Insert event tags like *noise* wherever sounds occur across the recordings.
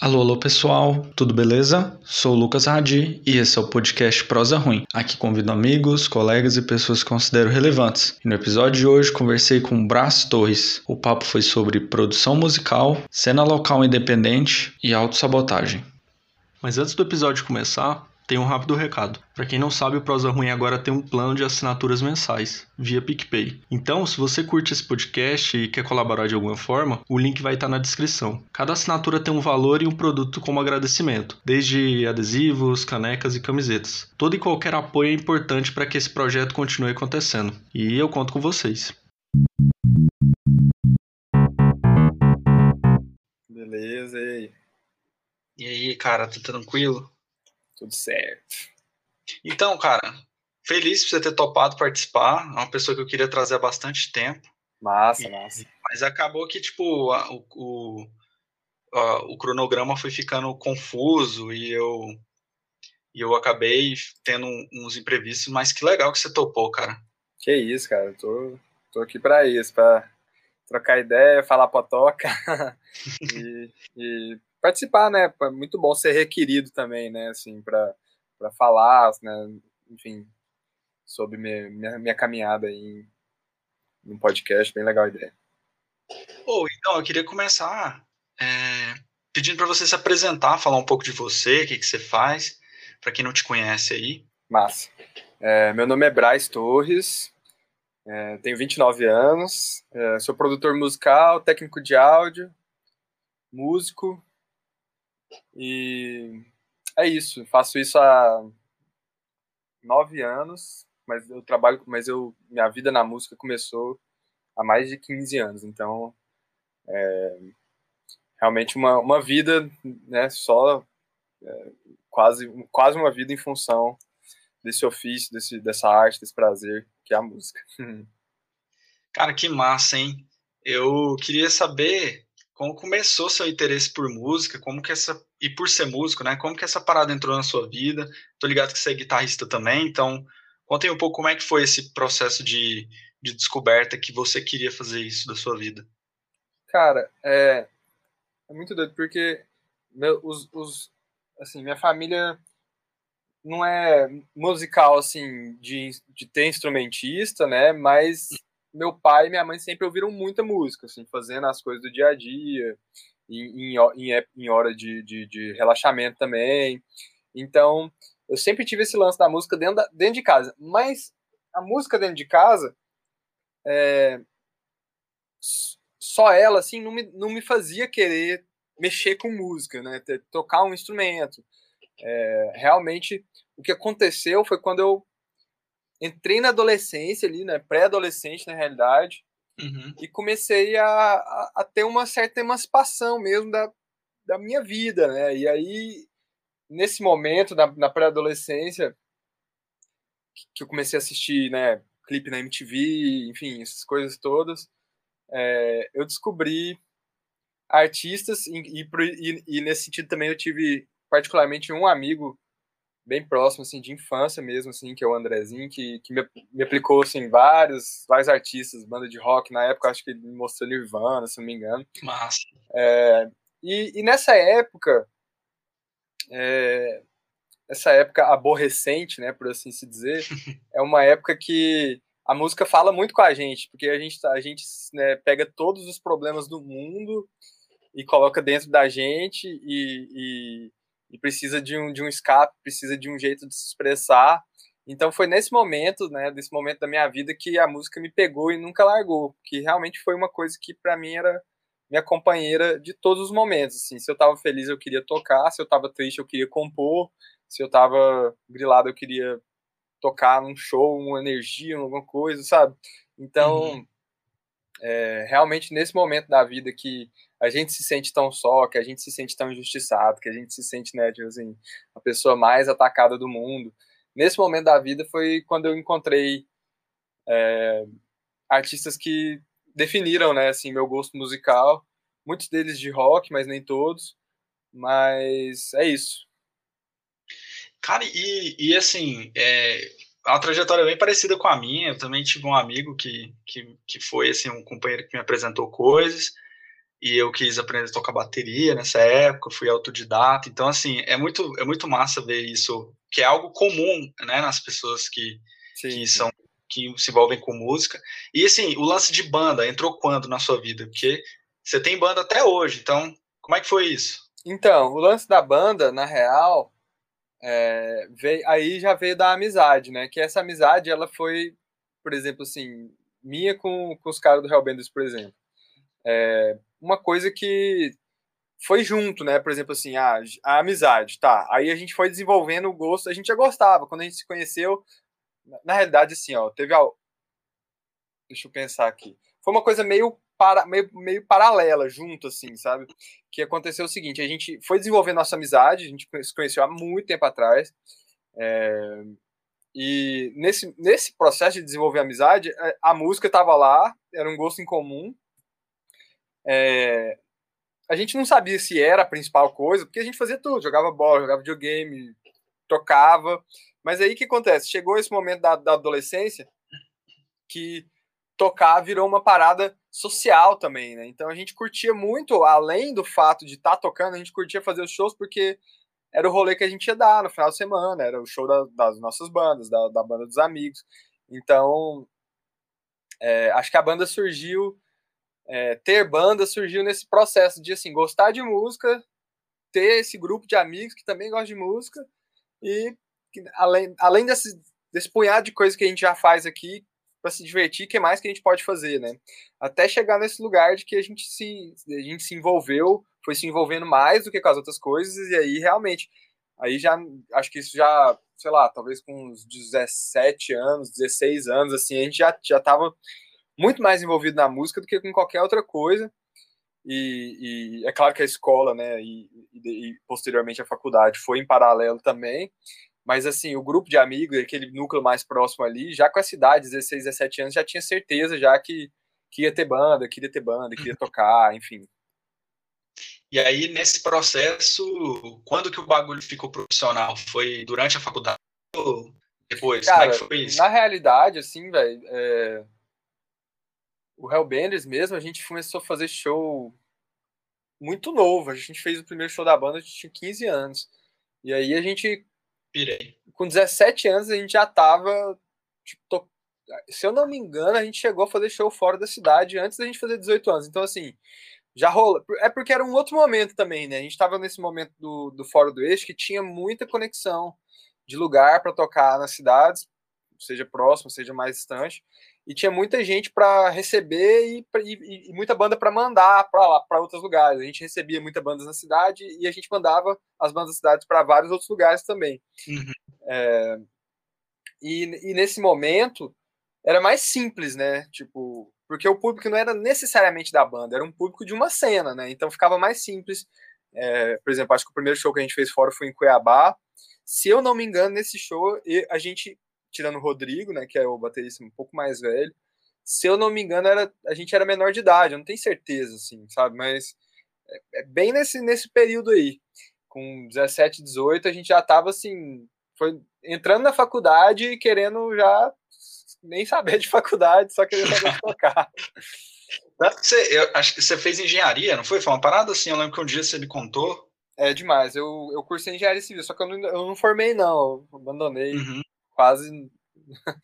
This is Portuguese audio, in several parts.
Alô, alô pessoal, tudo beleza? Sou Lucas Radi e esse é o podcast Prosa Ruim. Aqui convido amigos, colegas e pessoas que considero relevantes. E no episódio de hoje conversei com Brás Torres. O papo foi sobre produção musical, cena local independente e autossabotagem. Mas antes do episódio começar, tem um rápido recado. Para quem não sabe, o Prosa Ruim agora tem um plano de assinaturas mensais, via PicPay. Então, se você curte esse podcast e quer colaborar de alguma forma, o link vai estar na descrição. Cada assinatura tem um valor e um produto como agradecimento, desde adesivos, canecas e camisetas. Todo e qualquer apoio é importante para que esse projeto continue acontecendo. E eu conto com vocês. Beleza, e aí? E aí, cara, tá tranquilo? Tudo certo. Então, cara, feliz por você ter topado participar. É uma pessoa que eu queria trazer há bastante tempo. Massa, e, massa. Mas acabou que, tipo, a, o, o, a, o cronograma foi ficando confuso e eu, e eu acabei tendo uns imprevistos, mas que legal que você topou, cara. Que isso, cara. Eu tô, tô aqui para isso, para trocar ideia, falar potoca *laughs* e, e participar, né? É muito bom ser requerido também, né? Assim, para falar, né? Enfim, sobre minha, minha, minha caminhada aí um podcast, bem legal a ideia. Oh, então, eu queria começar é, pedindo para você se apresentar, falar um pouco de você, o que, que você faz, para quem não te conhece aí. Massa. É, meu nome é Braz Torres, é, tenho 29 anos, é, sou produtor musical, técnico de áudio, músico, e é isso, faço isso há nove anos, mas eu trabalho, mas eu minha vida na música começou há mais de 15 anos, então é, realmente uma, uma vida, né, só é, quase quase uma vida em função desse ofício, desse, dessa arte, desse prazer que é a música. *laughs* Cara, que massa, hein? Eu queria saber como começou seu interesse por música, como que essa e por ser músico, né? Como que essa parada entrou na sua vida? Tô ligado que você é guitarrista também, então contem um pouco como é que foi esse processo de, de descoberta que você queria fazer isso da sua vida. Cara, é, é muito doido porque meu, os, os assim minha família não é musical assim de, de ter instrumentista, né? Mas meu pai e minha mãe sempre ouviram muita música, assim, fazendo as coisas do dia a dia, em, em, em hora de, de, de, relaxamento também. Então, eu sempre tive esse lance da música dentro, da, dentro de casa. Mas a música dentro de casa, é, só ela, assim, não me, não me fazia querer mexer com música, né? Tocar um instrumento. É, realmente, o que aconteceu foi quando eu entrei na adolescência ali, né? Pré-adolescente, na realidade. Uhum. E comecei a, a, a, ter uma certa emancipação mesmo da, da minha vida, né? E aí, nesse momento, na, na pré-adolescência, que eu comecei a assistir, né? Clipe na MTV, enfim, essas coisas todas, é, eu descobri artistas e, e, e, nesse sentido também eu tive particularmente um amigo bem próximo, assim, de infância mesmo, assim, que é o Andrezinho, que, que me, me aplicou, assim, vários, vários artistas, banda de rock, na época acho que ele me mostrou Nirvana, se não me engano. Massa. É, e, e nessa época, é, essa época aborrecente, né, por assim se dizer, *laughs* é uma época que a música fala muito com a gente, porque a gente, a gente né, pega todos os problemas do mundo e coloca dentro da gente e, e e precisa de um, de um escape, precisa de um jeito de se expressar. Então foi nesse momento, né, desse momento da minha vida que a música me pegou e nunca largou, que realmente foi uma coisa que para mim era minha companheira de todos os momentos, assim, se eu estava feliz eu queria tocar, se eu estava triste eu queria compor, se eu estava grilado eu queria tocar num show, uma energia, alguma coisa, sabe? Então, uhum. É, realmente nesse momento da vida que a gente se sente tão só, que a gente se sente tão injustiçado, que a gente se sente, né, tipo assim, a pessoa mais atacada do mundo. Nesse momento da vida foi quando eu encontrei é, artistas que definiram, né, assim, meu gosto musical. Muitos deles de rock, mas nem todos. Mas é isso. Cara, e, e assim, é, a trajetória é bem parecida com a minha. Eu também tive um amigo que, que, que foi assim, um companheiro que me apresentou coisas. e eu quis aprender a tocar bateria nessa época, fui autodidata. Então, assim, é muito, é muito massa ver isso, que é algo comum, né, nas pessoas que, sim, que são que se envolvem com música. E assim, o lance de banda entrou quando na sua vida? Porque você tem banda até hoje, então como é que foi isso? Então, o lance da banda, na real, é, veio, aí já veio da amizade, né? Que essa amizade, ela foi, por exemplo, assim, minha com, com os caras do Hellbenders, por exemplo. É, uma coisa que foi junto, né? Por exemplo, assim, a, a amizade, tá. Aí a gente foi desenvolvendo o gosto, a gente já gostava. Quando a gente se conheceu, na, na realidade, assim, ó, teve. A, deixa eu pensar aqui. Foi uma coisa meio, para, meio, meio paralela, junto, assim, sabe? Que aconteceu o seguinte: a gente foi desenvolvendo nossa amizade, a gente se conheceu há muito tempo atrás. É, e nesse, nesse processo de desenvolver amizade, a, a música estava lá, era um gosto em comum. É, a gente não sabia se era a principal coisa, porque a gente fazia tudo, jogava bola, jogava videogame, tocava. Mas aí o que acontece? Chegou esse momento da, da adolescência que tocar virou uma parada social também, né? Então a gente curtia muito, além do fato de estar tá tocando, a gente curtia fazer os shows porque era o rolê que a gente ia dar no final de semana, era o show da, das nossas bandas, da, da, banda dos amigos. Então, é, acho que a banda surgiu é, ter banda surgiu nesse processo de assim gostar de música, ter esse grupo de amigos que também gostam de música e além, além desse, desse punhado de coisas que a gente já faz aqui para se divertir, que mais que a gente pode fazer, né? Até chegar nesse lugar de que a gente se a gente se envolveu, foi se envolvendo mais do que com as outras coisas e aí realmente aí já acho que isso já, sei lá, talvez com uns 17 anos, 16 anos assim, a gente já já tava muito mais envolvido na música do que com qualquer outra coisa. E, e é claro que a escola, né, e, e, e, posteriormente a faculdade foi em paralelo também. Mas assim, o grupo de amigos, aquele núcleo mais próximo ali, já com a cidade, 16, 17 anos, já tinha certeza já que, que ia ter banda, queria ter banda, queria tocar, enfim. E aí, nesse processo, quando que o bagulho ficou profissional? Foi durante a faculdade ou depois? Cara, Como é que foi isso? Na realidade, assim, velho, é o Hellbenders mesmo, a gente começou a fazer show muito novo. A gente fez o primeiro show da banda, a gente tinha 15 anos. E aí a gente. Pirei. Com 17 anos, a gente já tava. Tipo. Se eu não me engano, a gente chegou a fazer show fora da cidade antes da gente fazer 18 anos. Então, assim, já rola. É porque era um outro momento também, né? A gente tava nesse momento do, do Fora do Eixo que tinha muita conexão de lugar para tocar nas cidades, seja próximo, seja mais distante e tinha muita gente para receber e, e, e, muita banda para mandar para lá para outros lugares. A gente recebia muita bandas na cidade e a gente mandava as bandas da cidade para vários outros lugares também. Uhum. É, e, e, nesse momento era mais simples, né? Tipo, porque o público não era necessariamente da banda, era um público de uma cena, né? Então ficava mais simples. É, por exemplo, acho que o primeiro show que a gente fez fora foi em Cuiabá. Se eu não me engano, nesse show a gente tirando o Rodrigo, né, que é o baterista um pouco mais velho. Se eu não me engano, era, a gente era menor de idade, eu não tenho certeza, assim, sabe? Mas é, é bem nesse, nesse período aí. Com 17, 18, a gente já tava assim, foi entrando na faculdade e querendo já nem saber de faculdade, só querendo saber tocar. *laughs* Você, eu acho que você fez engenharia, não foi? Foi uma parada assim, eu lembro que um dia você me contou. É demais, eu, eu cursei engenharia civil, só que eu não, eu não formei, não, eu abandonei. Uhum quase *laughs*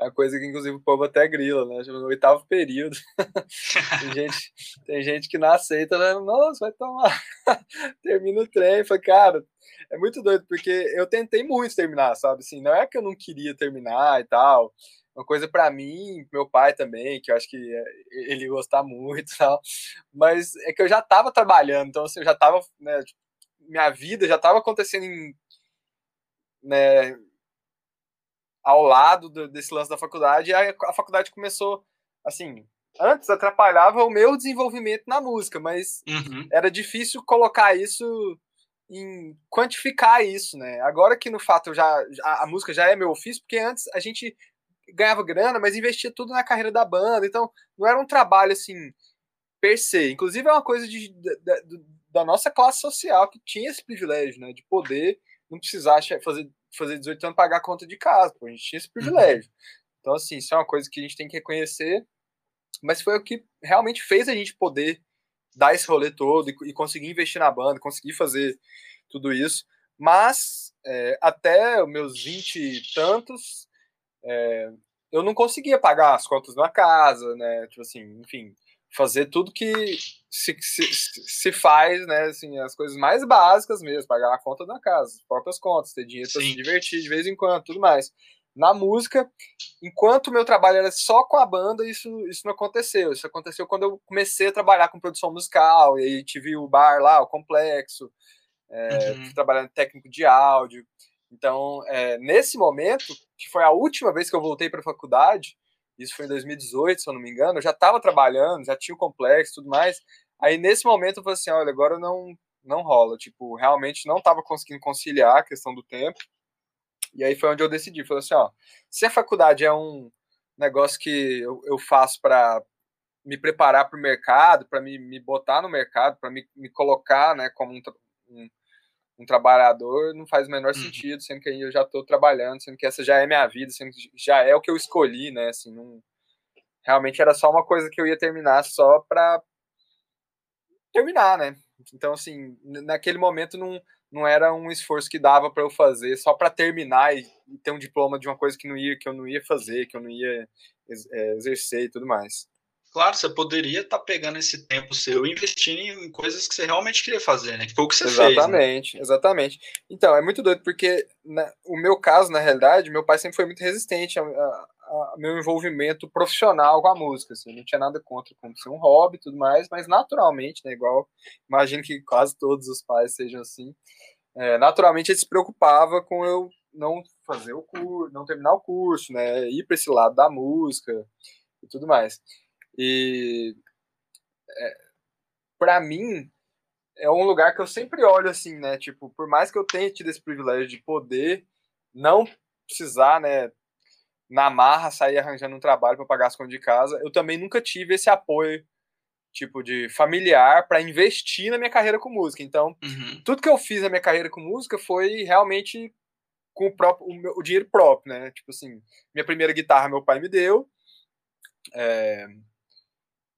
a coisa que inclusive o povo até grila, né? Tipo, no oitavo período. *laughs* tem, gente, tem gente que não aceita, né? Nossa, vai tomar. *laughs* Termina o trem. Falei, cara, é muito doido, porque eu tentei muito terminar, sabe? Assim, não é que eu não queria terminar e tal. Uma coisa para mim, meu pai também, que eu acho que é, ele gostar muito e tal. Mas é que eu já tava trabalhando, então assim, eu já tava, né? Tipo, minha vida já tava acontecendo em, né, ao lado do, desse lance da faculdade, e a, a faculdade começou, assim, antes atrapalhava o meu desenvolvimento na música, mas uhum. era difícil colocar isso em quantificar isso, né? Agora que no fato já a, a, música já é meu ofício, porque antes a gente ganhava grana, mas investia tudo na carreira da banda, então não era um trabalho assim per se. Inclusive é uma coisa de, da, da nossa classe social que tinha esse privilégio, né, de poder não precisar fazer fazer 18 anos pagar a conta de casa, pô, a gente tinha esse uhum. privilégio. Então, assim, isso é uma coisa que a gente tem que reconhecer, mas foi o que realmente fez a gente poder dar esse rolê todo e, e conseguir investir na banda, conseguir fazer tudo isso. Mas é, até os meus vinte e tantos, é, eu não conseguia pagar as contas na casa, né? Tipo assim, enfim, fazer tudo que se, se, se faz, né? Assim, as coisas mais básicas mesmo, pagar a conta da casa, as próprias contas, ter dinheiro para se divertir de vez em quando, tudo mais. Na música, enquanto o meu trabalho era só com a banda, isso, isso não aconteceu. Isso aconteceu quando eu comecei a trabalhar com produção musical, e aí tive o bar lá, o complexo, é, uhum. trabalhando técnico de áudio. Então, é, nesse momento, que foi a última vez que eu voltei para a faculdade, isso foi em 2018, se eu não me engano, eu já estava trabalhando, já tinha o complexo e tudo mais. Aí, nesse momento, eu falei assim: olha, agora não, não rola. Tipo, realmente não estava conseguindo conciliar a questão do tempo. E aí foi onde eu decidi: falei assim, ó, se a faculdade é um negócio que eu, eu faço para me preparar para o mercado, para me, me botar no mercado, para me, me colocar né, como um, um, um trabalhador, não faz o menor uhum. sentido, sendo que eu já estou trabalhando, sendo que essa já é minha vida, sendo que já é o que eu escolhi, né? Assim, não, realmente era só uma coisa que eu ia terminar só para terminar, né? Então, assim, naquele momento não, não era um esforço que dava para eu fazer só para terminar e, ter um diploma de uma coisa que não ia que eu não ia fazer, que eu não ia é, exercer e tudo mais. Claro, você poderia estar tá pegando esse tempo seu e investindo em coisas que você realmente queria fazer, né? Que foi o que você exatamente, fez. Exatamente, né? exatamente. Então, é muito doido, porque na, o meu caso, na realidade, meu pai sempre foi muito resistente ao meu envolvimento profissional com a música. Assim, não tinha nada contra como ser um hobby e tudo mais, mas naturalmente, né? Igual imagino que quase todos os pais sejam assim. É, naturalmente ele se preocupava com eu não fazer o curso, não terminar o curso, né? Ir para esse lado da música e tudo mais. E é, para mim é um lugar que eu sempre olho assim, né? Tipo, por mais que eu tenha tido esse privilégio de poder não precisar, né, na marra sair arranjando um trabalho para pagar as contas de casa, eu também nunca tive esse apoio tipo de familiar para investir na minha carreira com música. Então, uhum. tudo que eu fiz na minha carreira com música foi realmente com o próprio o, meu, o dinheiro próprio, né? Tipo assim, minha primeira guitarra meu pai me deu. É,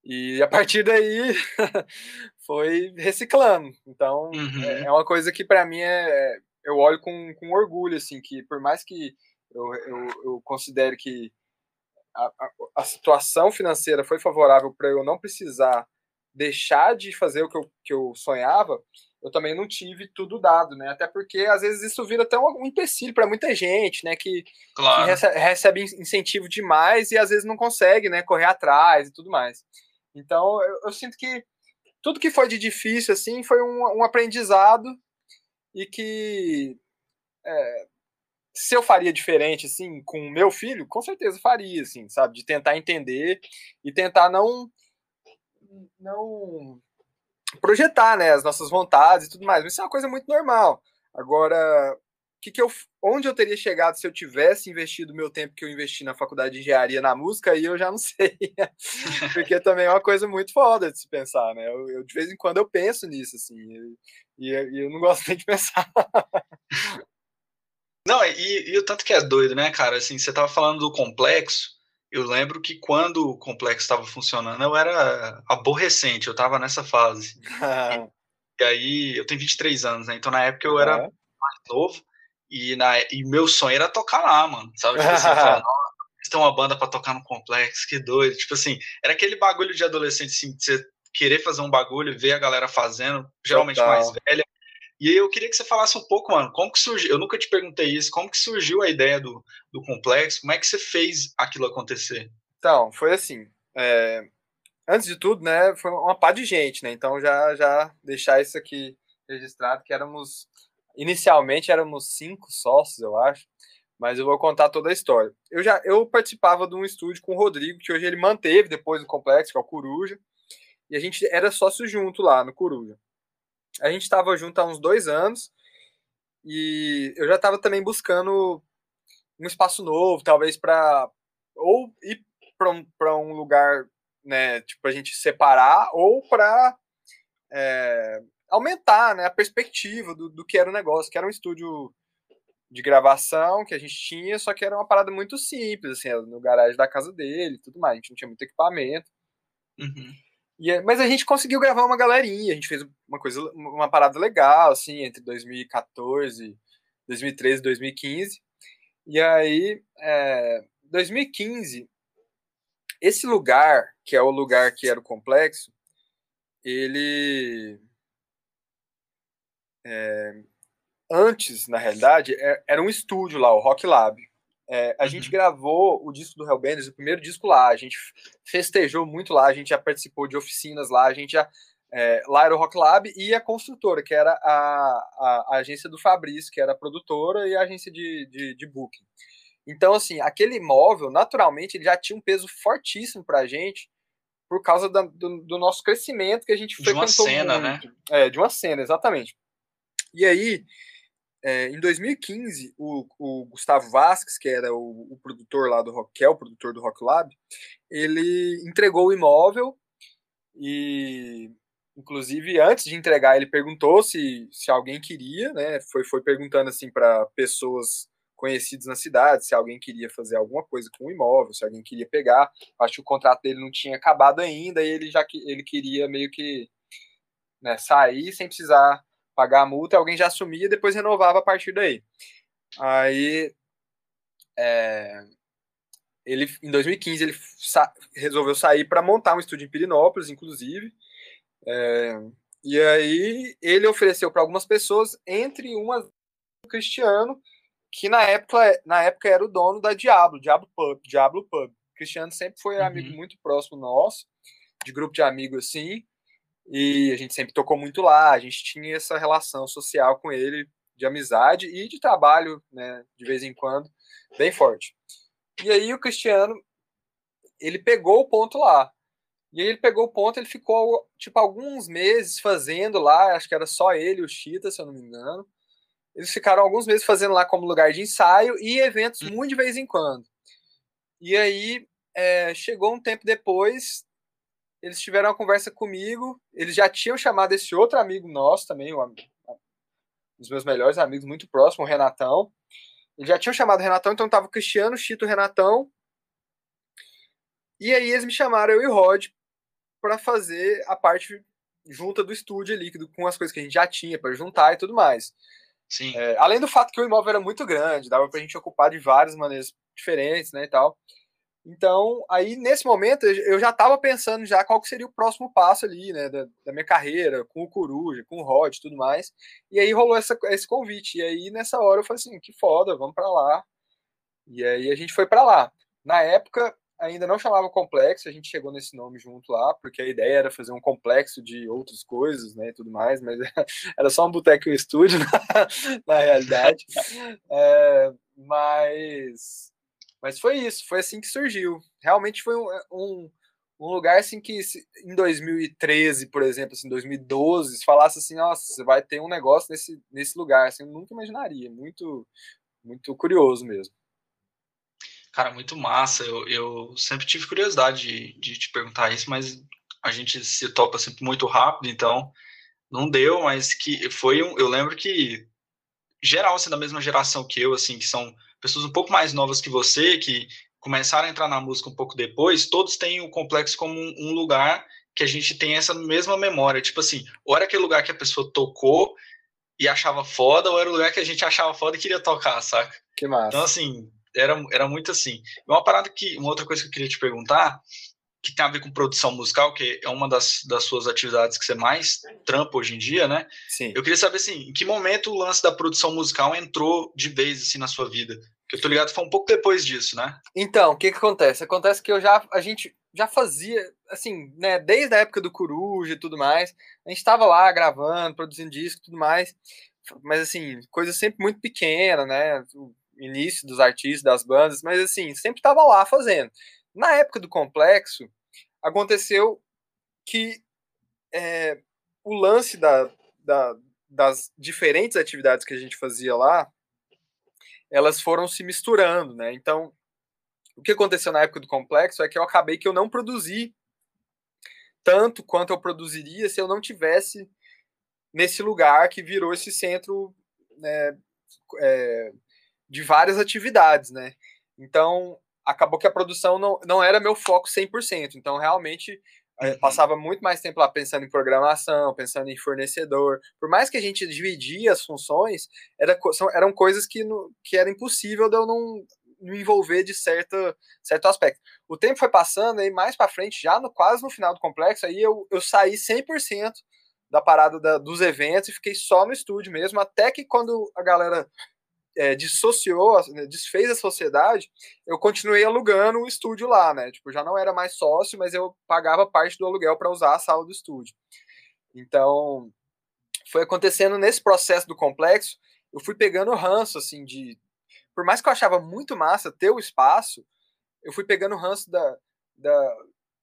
e a partir daí *laughs* foi reciclando. Então é, uhum. é, é, uma coisa que para mim é, é, eu olho com, com orgulho, assim, que por mais que eu, eu, eu considere que a, a, a, situação financeira foi favorável para eu não precisar deixar de fazer o que eu, que eu sonhava, eu também não tive tudo dado, né? Até porque às vezes isso vira até um empecilho para muita gente, né? Que, claro. que recebe, recebe, incentivo demais e às vezes não consegue, né? Correr atrás e tudo mais. Então, eu, eu, sinto que tudo que foi de difícil, assim, foi um, um aprendizado e que é, se eu faria diferente, assim, com o meu filho, com certeza faria, assim, sabe? De tentar entender e tentar não não projetar, né, as nossas vontades e tudo mais. Isso é uma coisa muito normal. Agora, que que eu, onde eu teria chegado se eu tivesse investido o meu tempo que eu investi na faculdade de engenharia na música, aí eu já não *laughs* sei. Porque também é uma coisa muito foda de se pensar, né? Eu, eu de vez em quando eu penso nisso, assim, e, e eu não gosto *laughs* nem de pensar. Não, e, e, o tanto que é doido, né, cara? Assim, você tava falando do complexo. Eu lembro que quando o complexo estava funcionando, eu era aborrecente, eu tava nessa fase. e, *laughs* e aí, eu tenho 23 anos, né? Então, na época, eu era mais novo. E, na, e meu sonho era tocar lá, mano. Sabe? Tipo assim, falar, *laughs* tem uma banda para tocar no complexo, que doido. Tipo assim, era aquele bagulho de adolescente, assim, de você querer fazer um bagulho, ver a galera fazendo, geralmente Total. mais velha. E aí eu queria que você falasse um pouco, mano, como que surgiu, eu nunca te perguntei isso, como que surgiu a ideia do, do complexo, como é que você fez aquilo acontecer? Então, foi assim, é, antes de tudo, né, foi uma pá de gente, né, então já, já deixar isso aqui registrado, que éramos Inicialmente éramos cinco sócios, eu acho, mas eu vou contar toda a história. Eu já eu participava de um estúdio com o Rodrigo, que hoje ele manteve depois do complexo, que é o Coruja, e a gente era sócio junto lá no Coruja. A gente estava junto há uns dois anos e eu já estava também buscando um espaço novo, talvez para ou ir para um, um lugar, né, tipo a gente separar ou para é, aumentar né, a perspectiva do, do que era o negócio, que era um estúdio de gravação que a gente tinha, só que era uma parada muito simples, assim, no garagem da casa dele e tudo mais. A gente não tinha muito equipamento. Uhum. E, mas a gente conseguiu gravar uma galerinha, a gente fez uma coisa, uma parada legal, assim, entre 2014, 2013 e 2015. E aí, é, 2015, esse lugar, que é o lugar que era o complexo, ele. É, antes, na realidade, é, era um estúdio lá, o Rock Lab. É, a uhum. gente gravou o disco do Hellbenders, o primeiro disco lá, a gente festejou muito lá, a gente já participou de oficinas lá, a gente já. É, lá era o Rock Lab e a construtora, que era a, a, a, agência do Fabrício, que era a produtora e a agência de, de, de booking. Então, assim, aquele imóvel, naturalmente, ele já tinha um peso fortíssimo para a gente, por causa da, do, do, nosso crescimento que a gente De uma cena, né? muito. né? É, de uma cena, exatamente. E aí, é, em 2015, o, o, Gustavo Vasques, que era o, o, produtor lá do Rock, que é o produtor do Rock Lab, ele entregou o imóvel e, inclusive, antes de entregar, ele perguntou se, se alguém queria, né? Foi, foi perguntando assim para pessoas conhecidas na cidade, se alguém queria fazer alguma coisa com o imóvel, se alguém queria pegar. Acho que o contrato dele não tinha acabado ainda e ele já ele queria meio que né, sair sem precisar pagar a multa, alguém já assumia e depois renovava a partir daí. Aí, é, ele, em 2015, ele sa resolveu sair para montar um estúdio em Pirinópolis, inclusive. É, e aí ele ofereceu para algumas pessoas, entre uma o Cristiano, que na época, na época era o dono da Diablo, Diablo Pub. Diablo Pub. O Cristiano sempre foi um uhum. amigo muito próximo nosso, de grupo de amigos assim e a gente sempre tocou muito lá, a gente tinha essa relação social com ele, de amizade e de trabalho, né, de vez em quando, bem forte. E aí o Cristiano, ele pegou o ponto lá. E aí ele pegou o ponto, ele ficou, tipo, alguns meses fazendo lá, acho que era só ele o Chita, se eu não me engano. Eles ficaram alguns meses fazendo lá como lugar de ensaio e eventos hum. muito de vez em quando. E aí, é, chegou um tempo depois, eles tiveram uma conversa comigo. Eles já tinham chamado esse outro amigo nosso também, um, um dos meus melhores amigos, muito próximo, o Renatão. Eles já tinham chamado o Renatão, então tava o Cristiano, o Chito, o Renatão. E aí eles me chamaram, eu e o Rod, para fazer a parte junta do estúdio ali, com as coisas que a gente já tinha para juntar e tudo mais. Sim. É, além do fato que o imóvel era muito grande, dava para a gente ocupar de várias maneiras diferentes, né, e tal. Então, aí nesse momento eu já estava pensando já qual seria o próximo passo ali, né, da, da, minha carreira, com o Coruja, com o Rod tudo mais. E aí rolou essa, esse convite. E aí nessa hora eu falei assim, que foda, vamos para lá. E aí a gente foi para lá. Na época ainda não chamava complexo, a gente chegou nesse nome junto lá, porque a ideia era fazer um complexo de outras coisas, né, e tudo mais, mas *laughs* era só um boteco e um estúdio *laughs* na, na realidade. É, mas mas foi isso, foi assim que surgiu. Realmente foi um, um, um lugar assim que em 2013, por exemplo, assim, 2012, se falasse assim, nossa, você vai ter um negócio nesse, nesse lugar, assim, eu nunca imaginaria. Muito, muito curioso mesmo. Cara, muito massa. Eu, eu sempre tive curiosidade de, de te perguntar isso, mas a gente se topa sempre muito rápido, então não deu, mas que foi um. Eu lembro que geral, assim, da mesma geração que eu, assim, que são pessoas um pouco mais novas que você, que começaram a entrar na música um pouco depois, todos têm o complexo como um, lugar que a gente tem essa mesma memória. Tipo assim, ou era aquele lugar que a pessoa tocou e achava foda, ou era o lugar que a gente achava foda e queria tocar, saca? Que massa. Então, assim, era, era muito assim. Uma parada que, uma outra coisa que eu queria te perguntar, que tem a ver com produção musical, que é uma das, das suas atividades que você mais trampa hoje em dia, né? Sim. Eu queria saber, assim, em que momento o lance da produção musical entrou de vez, assim, na sua vida? Que eu tô ligado foi um pouco depois disso, né? Então, o que que acontece? Acontece que eu já, a gente já fazia, assim, né, desde a época do Coruja e tudo mais, a gente tava lá gravando, produzindo disco e tudo mais, mas, assim, coisa sempre muito pequena, né? O início dos artistas, das bandas, mas, assim, sempre tava lá fazendo. Na época do complexo, aconteceu que é, o lance da, da, das diferentes atividades que a gente fazia lá, elas foram se misturando, né? Então, o que aconteceu na época do complexo é que eu acabei que eu não produzi tanto quanto eu produziria se eu não tivesse nesse lugar que virou esse centro né, é, de várias atividades, né? Então, acabou que a produção não, não era meu foco 100%. Então, realmente, uhum. passava muito mais tempo lá pensando em programação, pensando em fornecedor. Por mais que a gente dividia as funções, era, são, eram coisas que, no, que era impossível de eu não me envolver de certo, certo aspecto. O tempo foi passando, aí mais para frente, já no, quase no final do complexo, aí eu, eu saí 100% da parada da, dos eventos e fiquei só no estúdio mesmo, até que quando a galera é, dissociou, né, desfez a sociedade, eu continuei alugando o estúdio lá, né? Tipo, já não era mais sócio, mas eu pagava parte do aluguel para usar a sala do estúdio. Então, foi acontecendo nesse processo do complexo, eu fui pegando ranço, assim, de. Por mais que eu achava muito massa ter o espaço, eu fui pegando ranço da, da,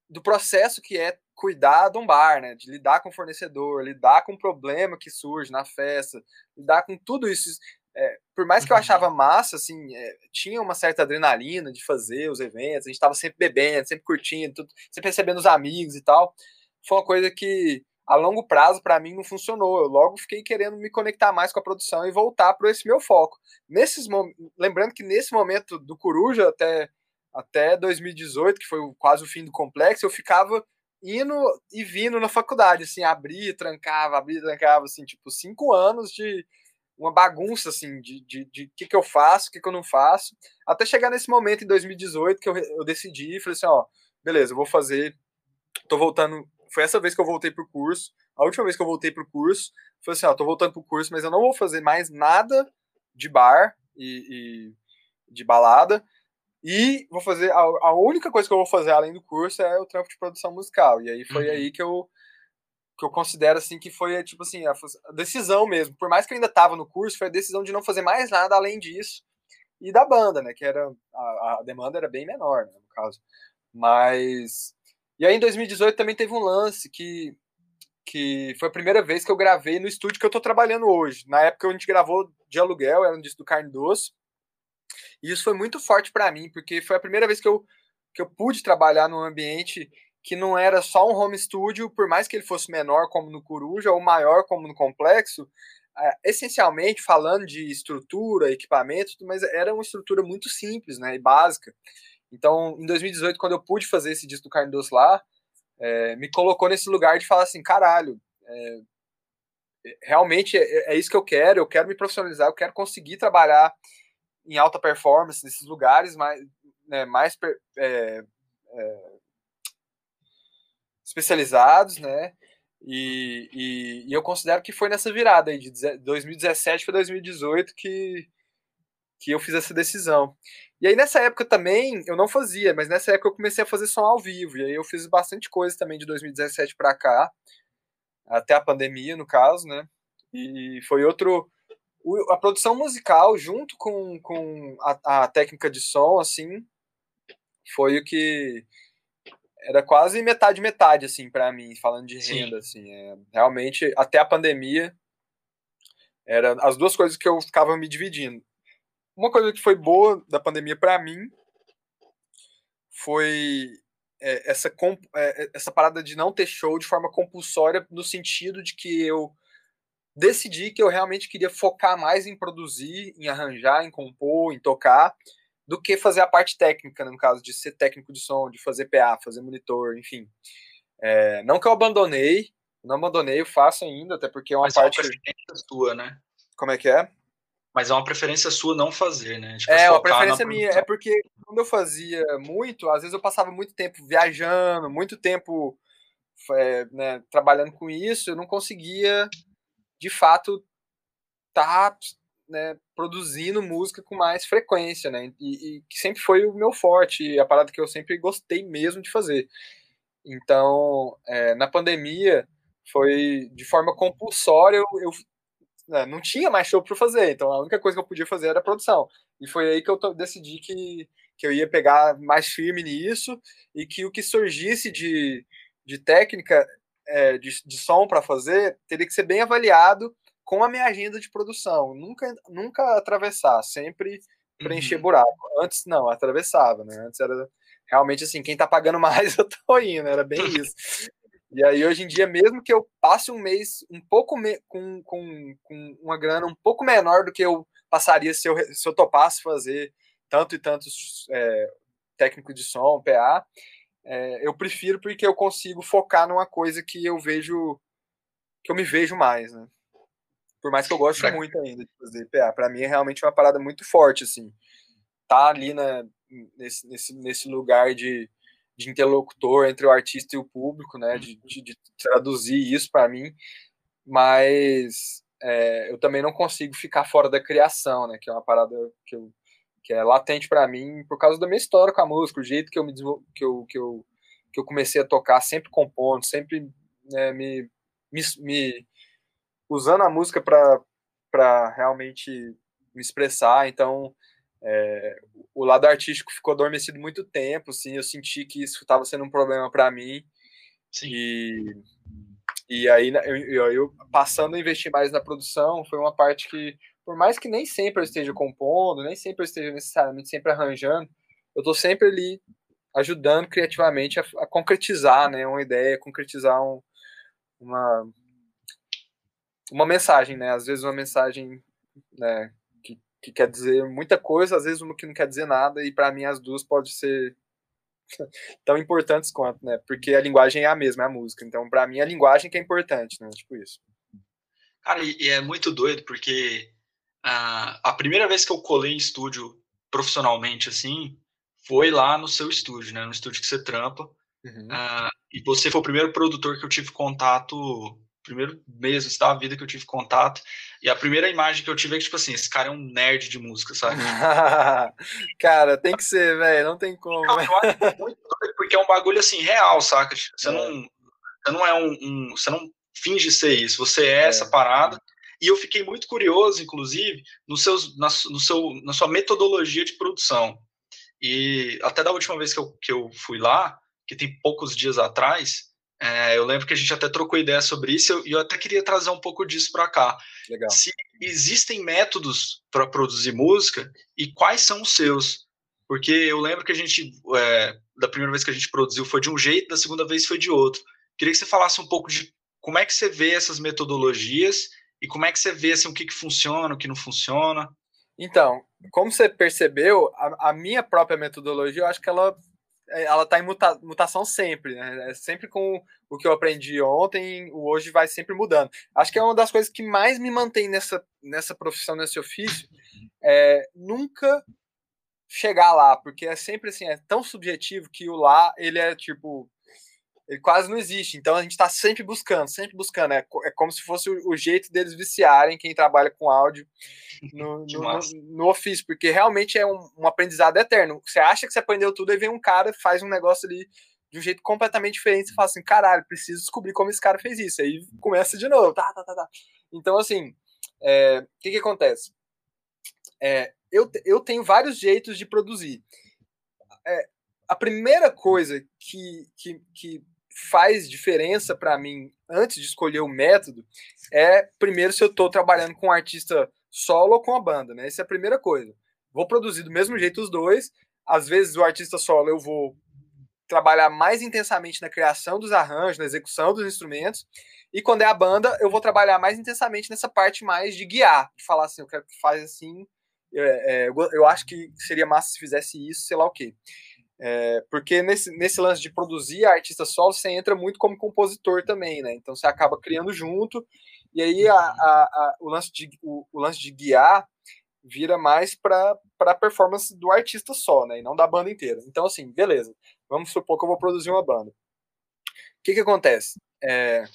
do processo que é cuidar de um bar, né? De lidar com o fornecedor, lidar com o problema que surge na festa, lidar com tudo isso. É, por mais que eu uhum. achava massa, assim, é, tinha uma certa adrenalina de fazer os eventos, a gente estava sempre bebendo, sempre curtindo, tudo, sempre recebendo os amigos e tal. Foi uma coisa que a longo prazo para mim não funcionou. Eu logo fiquei querendo me conectar mais com a produção e voltar para esse meu foco. Nesses lembrando que nesse momento do Coruja até até 2018, que foi quase o fim do complexo, eu ficava indo e vindo na faculdade, assim, abria, trancava, abria, trancava, assim, tipo, cinco anos de uma bagunça, assim, de o de, de que, que eu faço, o que, que eu não faço, até chegar nesse momento em 2018 que eu, eu decidi e falei assim, ó, beleza, eu vou fazer, tô voltando, foi essa vez que eu voltei pro curso, a última vez que eu voltei pro curso, foi assim, ó, tô voltando pro curso, mas eu não vou fazer mais nada de bar e, e de balada, e vou fazer. A, a, única coisa que eu vou fazer além do curso é o trampo de produção musical. E aí foi uhum. aí que eu que eu considero assim que foi tipo assim a, decisão mesmo. Por mais que eu ainda estava no curso, foi a decisão de não fazer mais nada além disso e da banda, né? Que era a, a demanda era bem menor, né, no caso. Mas e aí em 2018 também teve um lance que que foi a primeira vez que eu gravei no estúdio que eu tô trabalhando hoje. Na época a gente gravou de aluguel, era um disco do Carne Doce. E isso foi muito forte para mim, porque foi a primeira vez que eu, que eu pude trabalhar num ambiente que não era só um home studio, por mais que ele fosse menor como no Coruja ou maior como no Complexo, é, essencialmente falando de estrutura, equipamento, mas era uma estrutura muito simples, né, e básica. Então, em 2018, quando eu pude fazer esse disco do Carne Doce lá, é, me colocou nesse lugar de falar assim, caralho, é, realmente é, é, isso que eu quero, eu quero me profissionalizar, eu quero conseguir trabalhar em alta performance nesses lugares mais, né, mais é, é, especializados, né? E, e, e, eu considero que foi nessa virada aí de 2017 para 2018 que, que eu fiz essa decisão. E aí nessa época também eu não fazia, mas nessa época eu comecei a fazer som ao vivo. E aí eu fiz bastante coisa também de 2017 para cá, até a pandemia no caso, né? E foi outro a produção musical junto com, com a, a, técnica de som, assim, foi o que era quase metade metade, assim, para mim, falando de renda, Sim. assim, é, realmente até a pandemia era as duas coisas que eu ficava me dividindo. Uma coisa que foi boa da pandemia para mim foi é, essa, é, essa parada de não ter show de forma compulsória, no sentido de que eu decidi que eu realmente queria focar mais em produzir, em arranjar, em compor, em tocar, do que fazer a parte técnica, no caso de ser técnico de som, de fazer PA, fazer monitor, enfim. É, não que eu abandonei, não abandonei, eu faço ainda, até porque é uma Mas parte. É uma preferência sua, né? Como é que é? Mas é uma preferência sua não fazer, né? Tipo, é, uma preferência minha. É porque quando eu fazia muito, às vezes eu passava muito tempo viajando, muito tempo é, né, trabalhando com isso, eu não conseguia de fato tá né, produzindo música com mais frequência, né? E, e, que sempre foi o meu forte, a parada que eu sempre gostei mesmo de fazer. Então, é, na pandemia, foi de forma compulsória, eu, eu né, não tinha mais show para fazer, então a única coisa que eu podia fazer era produção. E foi aí que eu decidi que, que eu ia pegar mais firme nisso e que o que surgisse de, de técnica é, de, de som para fazer teria que ser bem avaliado com a minha agenda de produção. Nunca, nunca atravessar, sempre preencher uhum. buraco. Antes não, atravessava, né? Antes era realmente assim, quem tá pagando *laughs* mais eu tô indo, era bem *laughs* isso. E aí hoje em dia, mesmo que eu passe um mês um pouco me, com, com, com uma grana um pouco menor do que eu passaria se eu, se eu topasse fazer tanto e tantos é, técnicos de som, PA, é, eu prefiro porque eu consigo focar numa coisa que eu vejo, que eu me vejo mais, né? Por mais que eu goste pra... muito ainda de fazer PA, para mim é realmente uma parada muito forte, assim. Tá ali na, nesse, nesse, nesse lugar de, de interlocutor entre o artista e o público, né? De, de, de traduzir isso para mim, mas é, eu também não consigo ficar fora da criação, né? Que é uma parada que eu que é latente para mim por causa da minha história com a música, o jeito que eu me que eu, que eu, que eu comecei a tocar, sempre compondo, sempre né, me, me, me, usando a música para realmente me expressar. Então, é, o lado artístico ficou adormecido muito tempo, assim, eu senti que isso estava sendo um problema para mim. Sim. E, e aí, eu, eu, eu, passando a investir mais na produção, foi uma parte que por mais que nem sempre eu esteja compondo, nem sempre eu esteja necessariamente sempre arranjando, eu estou sempre ali ajudando criativamente a, a, concretizar né, uma ideia, concretizar um, uma, uma mensagem, né? Às vezes uma mensagem né, que, que quer dizer muita coisa, às vezes uma que não quer dizer nada, e para mim as duas podem ser *laughs* tão importantes quanto, né? Porque a linguagem é a mesma, é a música. Então, para mim, a linguagem que é importante, né? Tipo isso. Cara, e é muito doido, porque a, a primeira vez que eu colei em estúdio profissionalmente, assim, foi lá no seu estúdio, né? No estúdio que você trampa. Uhum. Uh, e você foi o primeiro produtor que eu tive contato, primeiro mesmo da vida que eu tive contato. E a primeira imagem que eu tive é que, tipo assim, esse cara é um nerd de música, sabe? *laughs* cara, tem que ser, velho, não tem como. Não, eu acho muito porque é um bagulho assim, real, saca? Você, é. não, você não é um, um, Você não finge ser isso, você é, é. essa parada. E eu fiquei muito curioso, inclusive, no seus, na, no seu, na sua metodologia de produção. E até da última vez que eu, que eu fui lá, que tem poucos dias atrás, é, eu lembro que a gente até trocou ideia sobre isso e eu, até queria trazer um pouco disso para cá. Legal. Se existem métodos para produzir música e quais são os seus? Porque eu lembro que a gente, é, da primeira vez que a gente produziu foi de um jeito, da segunda vez foi de outro. Queria que você falasse um pouco de como é que você vê essas metodologias e como é que você vê assim, o que, que funciona, o que não funciona? Então, como você percebeu, a, a minha própria metodologia, eu acho que ela ela está em muta, mutação sempre, né? É sempre com o que eu aprendi ontem, o hoje vai sempre mudando. Acho que é uma das coisas que mais me mantém nessa, nessa profissão, nesse ofício, é nunca chegar lá, porque é sempre assim, é tão subjetivo que o lá, ele é tipo, ele quase não existe. Então a gente está sempre buscando, sempre buscando. É, é como se fosse o, o, jeito deles viciarem quem trabalha com áudio *laughs* no, no, no, no ofício, porque realmente é um, um, aprendizado eterno. Você acha que você aprendeu tudo, aí vem um cara faz um negócio ali de um jeito completamente diferente. Você fala assim: caralho, preciso descobrir como esse cara fez isso. Aí começa de novo. Tá, tá, tá, tá. Então, assim, o é, que, que acontece? É, eu, eu tenho vários jeitos de produzir. É, a primeira coisa que, que, que faz diferença para mim antes de escolher o método é primeiro se eu estou trabalhando com um artista solo ou com a banda, né? Essa é a primeira coisa. Vou produzir do mesmo jeito os dois. Às vezes o artista solo eu vou trabalhar mais intensamente na criação dos arranjos, na execução dos instrumentos. E quando é a banda, eu vou trabalhar mais intensamente nessa parte mais de guiar, de falar assim, eu quero que faz assim. É, é, eu acho que seria massa se fizesse isso, sei lá o quê. É, porque nesse, nesse lance de produzir artista solo, você entra muito como compositor também, né? Então você acaba criando junto, e aí a, a, a, o, lance de, o, o, lance de guiar vira mais para a performance do artista só, né? E não da banda inteira. Então, assim, beleza. Vamos supor que eu vou produzir uma banda. O que, que acontece? É,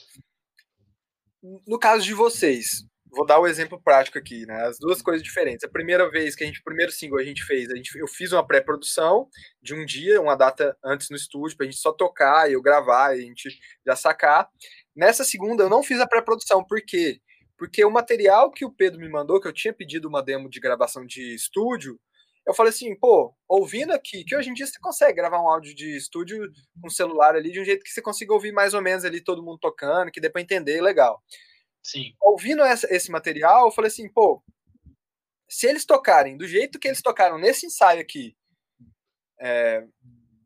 no caso de vocês, vou dar o um exemplo prático aqui, né? As duas coisas diferentes. A primeira vez que a gente, o primeiro single a gente fez, a gente, eu fiz uma pré-produção de um dia, uma data antes no estúdio, pra gente só tocar e eu gravar e a gente já sacar. Nessa segunda eu não fiz a pré-produção, por quê? Porque o material que o Pedro me mandou, que eu tinha pedido uma demo de gravação de estúdio, eu falei assim, pô, ouvindo aqui, que hoje em dia você consegue gravar um áudio de estúdio com celular ali de um jeito que você consiga ouvir mais ou menos ali todo mundo tocando, que dê pra entender legal. Sim. Ouvindo essa, esse material, eu falei assim, pô, se eles tocarem do jeito que eles tocaram nesse ensaio aqui, é,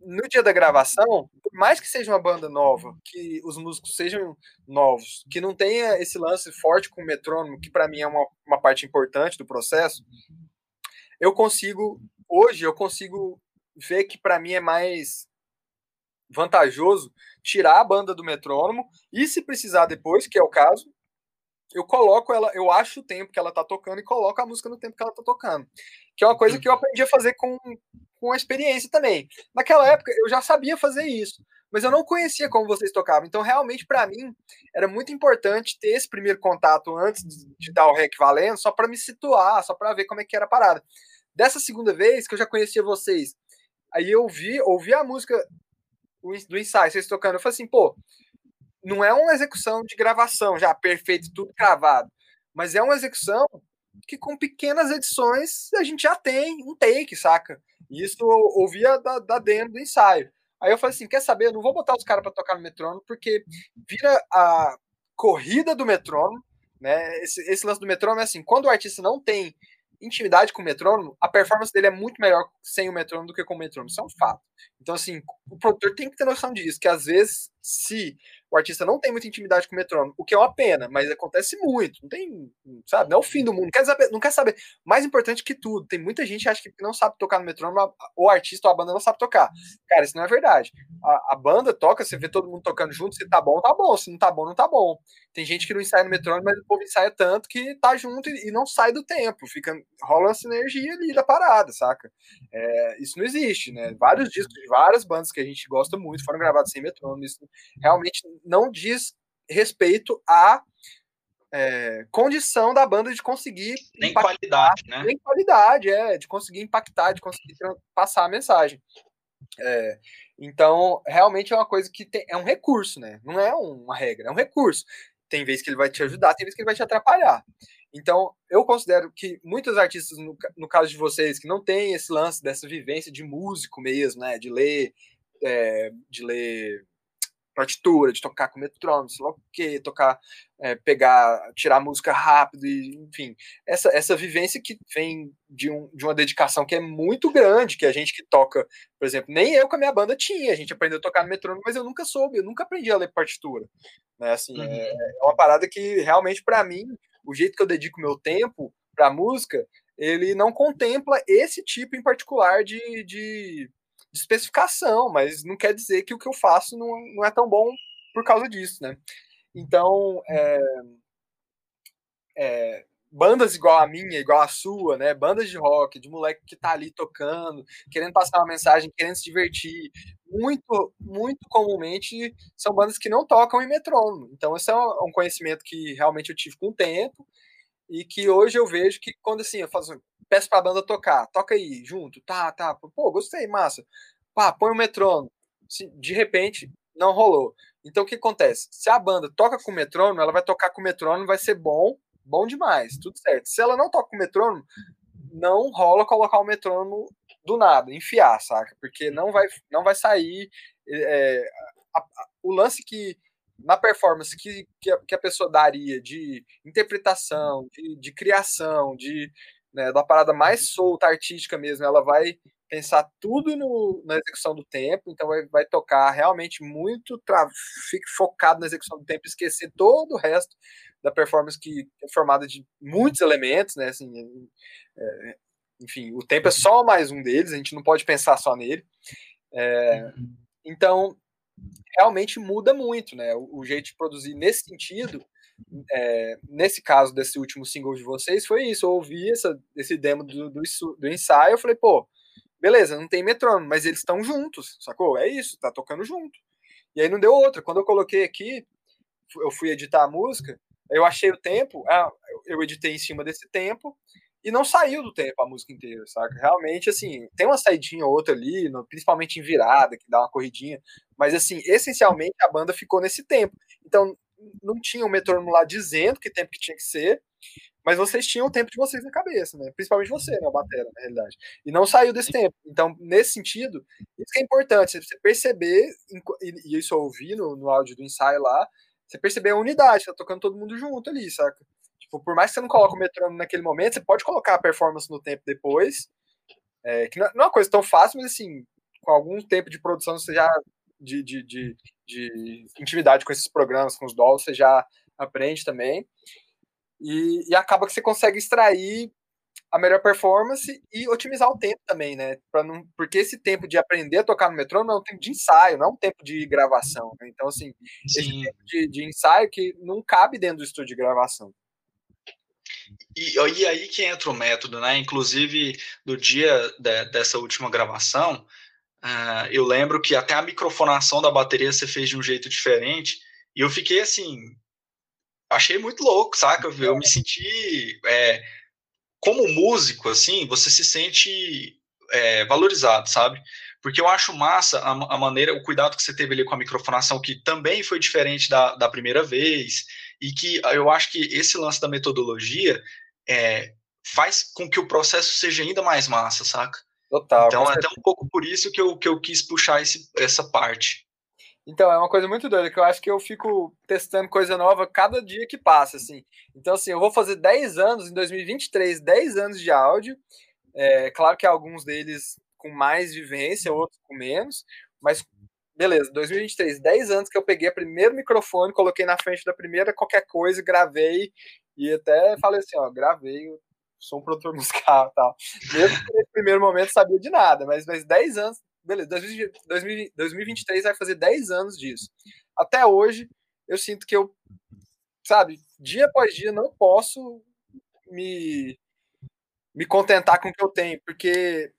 no dia da gravação, por mais que seja uma banda nova, que os músicos sejam novos, que não tenha esse lance forte com o metrônomo, que para mim é uma, uma parte importante do processo, eu consigo, hoje eu consigo ver que para mim é mais vantajoso tirar a banda do metrônomo e se precisar depois, que é o caso, eu coloco ela, eu acho o tempo que ela tá tocando e coloco a música no tempo que ela tá tocando. Que é uma coisa que eu aprendi a fazer com, com a experiência também. Naquela época eu já sabia fazer isso, mas eu não conhecia como vocês tocavam. Então, realmente, para mim, era muito importante ter esse primeiro contato antes de dar o rec valendo, só para me situar, só para ver como é que era a parada. Dessa segunda vez que eu já conhecia vocês, aí eu vi, ouvi a música do ensaio, vocês tocando, eu falei assim, pô, não é uma execução de gravação já perfeito, tudo cravado, mas é uma execução que com pequenas edições a gente já tem um take, saca? Isso eu ouvia da, da demo do ensaio. Aí eu falei assim: quer saber? Eu não vou botar os caras para tocar no metrônomo, porque vira a corrida do metrônomo, né? Esse, esse lance do metrônomo é assim: quando o artista não tem intimidade com o metrônomo, a performance dele é muito melhor sem o metrônomo do que com o metrônomo. Isso é um fato. Então, assim, o produtor tem que ter noção disso, que às vezes, se o artista não tem muita intimidade com o metrônomo, o que é uma pena, mas acontece muito. Não tem, sabe, não é o fim do mundo. Não quer saber, não quer saber. Mais importante que tudo, tem muita gente que acha que não sabe tocar no metrônomo, o artista ou a banda não sabe tocar. Cara, isso não é verdade. A, a banda toca, você vê todo mundo tocando junto, se tá bom, tá bom. Se não tá bom, não tá bom. Tem gente que não ensaia no metrônomo, mas o povo ensaia tanto que tá junto e, e não sai do tempo. Fica, rola uma sinergia ali da parada, saca? É, isso não existe, né? Vários discos de várias bandas que a gente gosta muito foram gravados sem metrônomo. Isso realmente não diz respeito à é, condição da banda de conseguir. Nem impactar, qualidade, né? Nem qualidade, é, de conseguir impactar, de conseguir passar a mensagem. É, então, realmente é uma coisa que tem, é um recurso, né? Não é uma regra, é um recurso. Tem vezes que ele vai te ajudar, tem vezes que ele vai te atrapalhar. Então, eu considero que muitos artistas, no, no caso de vocês, que não tem esse lance dessa vivência de músico mesmo, né? De ler, é, de ler partitura, de tocar com metrônomo, sei lá o que, tocar, é, pegar, tirar música rápido, e, enfim, essa, essa vivência que vem de, um, de uma dedicação que é muito grande, que a gente que toca, por exemplo, nem eu com a minha banda tinha, a gente aprendeu a tocar no metrônomo, mas eu nunca soube, eu nunca aprendi a ler partitura, né, assim, é, uhum. é, é uma parada que realmente para mim, o jeito que eu dedico meu tempo para música, ele não contempla esse tipo em particular de, de de especificação, mas não quer dizer que o que eu faço não, não é tão bom por causa disso, né? Então, é, é, bandas igual a minha, igual a sua, né? Bandas de rock, de moleque que tá ali tocando, querendo passar uma mensagem, querendo se divertir, muito, muito comumente são bandas que não tocam em metrônomo. Então, esse é um conhecimento que realmente eu tive com o tempo e que hoje eu vejo que quando assim, eu faço, peço pra banda tocar, toca aí, junto, tá, tá, pô, gostei, massa. Pá, põe o metrônomo. De repente, não rolou. Então o que acontece? Se a banda toca com o metrônomo, ela vai tocar com o metrônomo, vai ser bom, bom demais, tudo certo. Se ela não toca com o metrônomo, não rola colocar o metrônomo do nada, enfiar, saca? Porque não vai, não vai sair. É, a, a, o lance que na performance que, que a, que, a, pessoa daria de interpretação, de, de criação, de né, da parada mais solta, artística mesmo, ela vai pensar tudo no, na execução do tempo, então vai, vai tocar realmente muito, fique focado na execução do tempo, esquecer todo o resto da performance que é formada de muitos elementos, né, assim, é, enfim, o tempo é só mais um deles, a gente não pode pensar só nele, é, uhum. então realmente muda muito, né, o, o jeito de produzir nesse sentido, é, nesse caso desse último single de vocês, foi isso. Eu ouvi essa, esse demo do, do, do ensaio, eu falei, pô, beleza, não tem metrônomo, mas eles estão juntos, sacou? É isso, tá tocando junto. E aí não deu outra. Quando eu coloquei aqui, eu fui editar a música, eu achei o tempo, ah, eu editei em cima desse tempo, e não saiu do tempo a música inteira, saca? Realmente, assim, tem uma saidinha ou outra ali, principalmente em virada, que dá uma corridinha, mas, assim, essencialmente a banda ficou nesse tempo. Então, não tinha o metrônomo lá dizendo que tempo que tinha que ser, mas vocês tinham o tempo de vocês na cabeça, né? Principalmente você, né, o Batera, na realidade. E não saiu desse tempo. Então, nesse sentido, isso que é importante, você perceber, e isso eu ouvi no, no áudio do ensaio lá, você perceber a unidade, tá tocando todo mundo junto ali, saca? Tipo, por mais que você não coloque o metrônomo naquele momento, você pode colocar a performance no tempo depois, é, que não é uma coisa tão fácil, mas assim, com algum tempo de produção você já de, de, de, de intimidade com esses programas, com os dolls, você já aprende também. E, e, acaba que você consegue extrair a melhor performance e otimizar o tempo também, né? Pra não, porque esse tempo de aprender a tocar no metrô não é um tempo de ensaio, não é um tempo de gravação. Né? Então, assim, Sim. esse tempo de, de, ensaio que não cabe dentro do estúdio de gravação. E, e aí que entra o método, né? Inclusive, no dia de, dessa última gravação, uh, eu lembro que até a microfonação da bateria você fez de um jeito diferente, e eu fiquei assim. Achei muito louco, saca? Eu me senti. É, como músico, assim, você se sente é, valorizado, sabe? Porque eu acho massa a, a, maneira, o cuidado que você teve ali com a microfonação, que também foi diferente da, da primeira vez, e que eu acho que esse lance da metodologia é, faz com que o processo seja ainda mais massa, saca? Total. Então é até um pouco por isso que eu, que eu quis puxar esse, essa parte. Então, é uma coisa muito doida, que eu acho que eu fico testando coisa nova cada dia que passa, assim. Então, assim, eu vou fazer 10 anos, em 2023, 10 anos de áudio. É, claro que alguns deles com mais vivência, outros com menos, mas beleza, 2023, 10 anos que eu peguei o primeiro microfone, coloquei na frente da primeira qualquer coisa, gravei, e até falei assim, ó, gravei, sou um produtor *laughs* musical e tal. Mesmo que nesse primeiro momento sabia de nada, mas, mas 10 anos beleza, 2023 vai fazer 10 anos disso. Até hoje, eu sinto que eu, sabe, dia após dia não posso me, me contentar com o que eu tenho, porque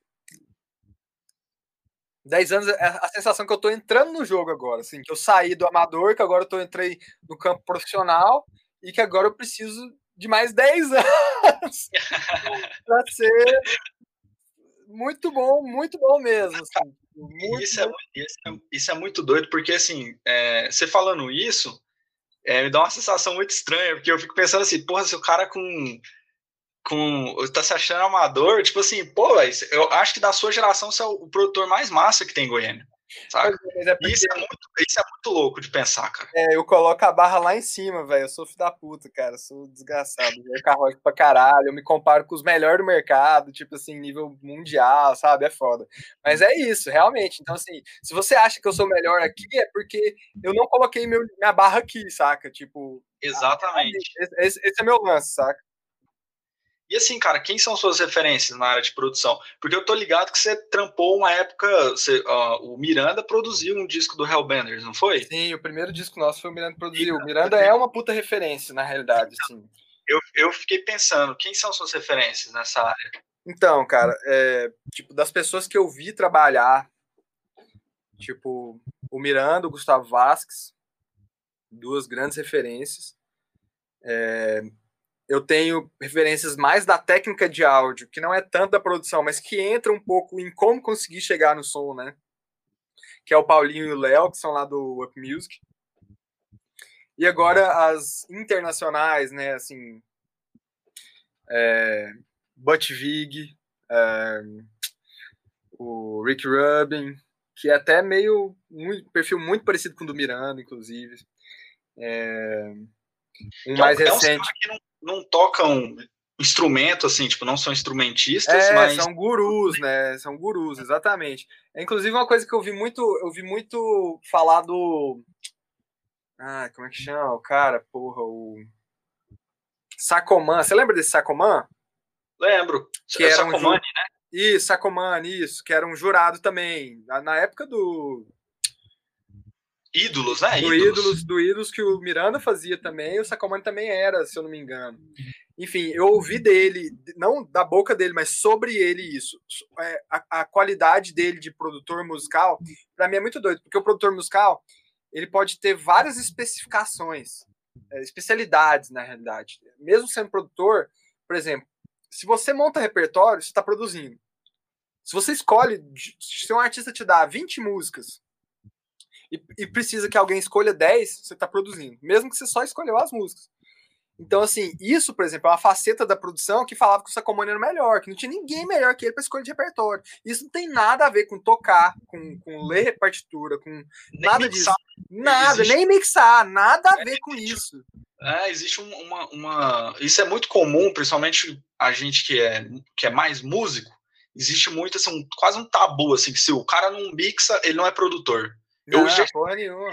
10 anos é a sensação que eu tô entrando no jogo agora, assim, que eu saí do amador, que agora eu tô entrei no campo profissional e que agora eu preciso de mais 10 anos *laughs* para ser muito bom, muito bom mesmo. Assim. Muito isso, é, isso, é, isso, é, muito doido, porque assim, é, você falando isso, é, me dá uma sensação muito estranha, porque eu fico pensando assim, porra, se o cara com. com tá se achando amador, tipo assim, pô, eu acho que da sua geração você é o produtor mais massa que tem em Goiânia. Saca? É porque... isso, é muito, isso é muito louco de pensar, cara. É, eu coloco a barra lá em cima, velho. Eu sou filho da puta, cara. Eu sou desgraçado. Eu carroço pra caralho. Eu me comparo com os melhores do mercado, tipo assim, nível mundial, sabe? É foda. Mas é isso, realmente. Então, assim, se você acha que eu sou melhor aqui, é porque eu não coloquei meu, minha barra aqui, saca? Tipo. Exatamente. Esse, esse é meu lance, saca? E assim, cara, quem são suas referências na área de produção? Porque eu tô ligado que você trampou uma época, você, uh, o Miranda produziu um disco do Hellbenders, não foi? Sim, o primeiro disco nosso foi o Miranda produziu. O Miranda é uma puta referência, na realidade, assim. Eu, eu fiquei pensando, quem são suas referências nessa área? Então, cara, é, tipo, das pessoas que eu vi trabalhar, tipo, o Miranda, o Gustavo Vasques, duas grandes referências. É, eu tenho referências mais da técnica de áudio, que não é tanto da produção, mas que entra um pouco em como conseguir chegar no som, né? Que é o Paulinho e o Léo, que são lá do Up Music. E agora as internacionais, né? Assim, é, Butch Vig, é, o Rick Rubin, que é até meio muito, perfil muito parecido com o do Miranda, inclusive. É, um então, mais é recente. É um não tocam instrumento, assim, tipo, não são instrumentistas, é, mas. São gurus, né? São gurus, exatamente. É, inclusive, uma coisa que eu vi muito, eu vi muito falar do. Ah, como é que chama? O cara, porra, o. Sacoman. Você lembra desse Sacoman? Lembro. Que é era Sacomani, um... né? Isso, Sacomani, isso, que era um jurado também. Na época do ídolos, né? Do ídolos. ídolos. do ídolos que o Miranda fazia também, o Sacomani também era, se eu não me engano. Enfim, eu ouvi dele, não da boca dele, mas sobre ele isso. É, a, a qualidade dele de produtor musical, para mim é muito doido, porque o produtor musical ele pode ter várias especificações, é, especialidades na realidade. Mesmo sendo produtor, por exemplo, se você monta repertório, você está produzindo. Se você escolhe, se um artista te dá 20 músicas e, e precisa que alguém escolha 10, você está produzindo, mesmo que você só escolheu as músicas. Então, assim, isso, por exemplo, é uma faceta da produção que falava que o Sacomani era melhor, que não tinha ninguém melhor que ele para escolher de repertório. Isso não tem nada a ver com tocar, com, com ler partitura, com nem nada mixar. disso. Nada, existe... nem mixar, nada a é, ver com isso. É, existe uma, uma. Isso é muito comum, principalmente a gente que é, que é mais músico. Existe muito, assim, quase um tabu, assim, que se o cara não mixa, ele não é produtor. Não, eu já... porra nenhuma.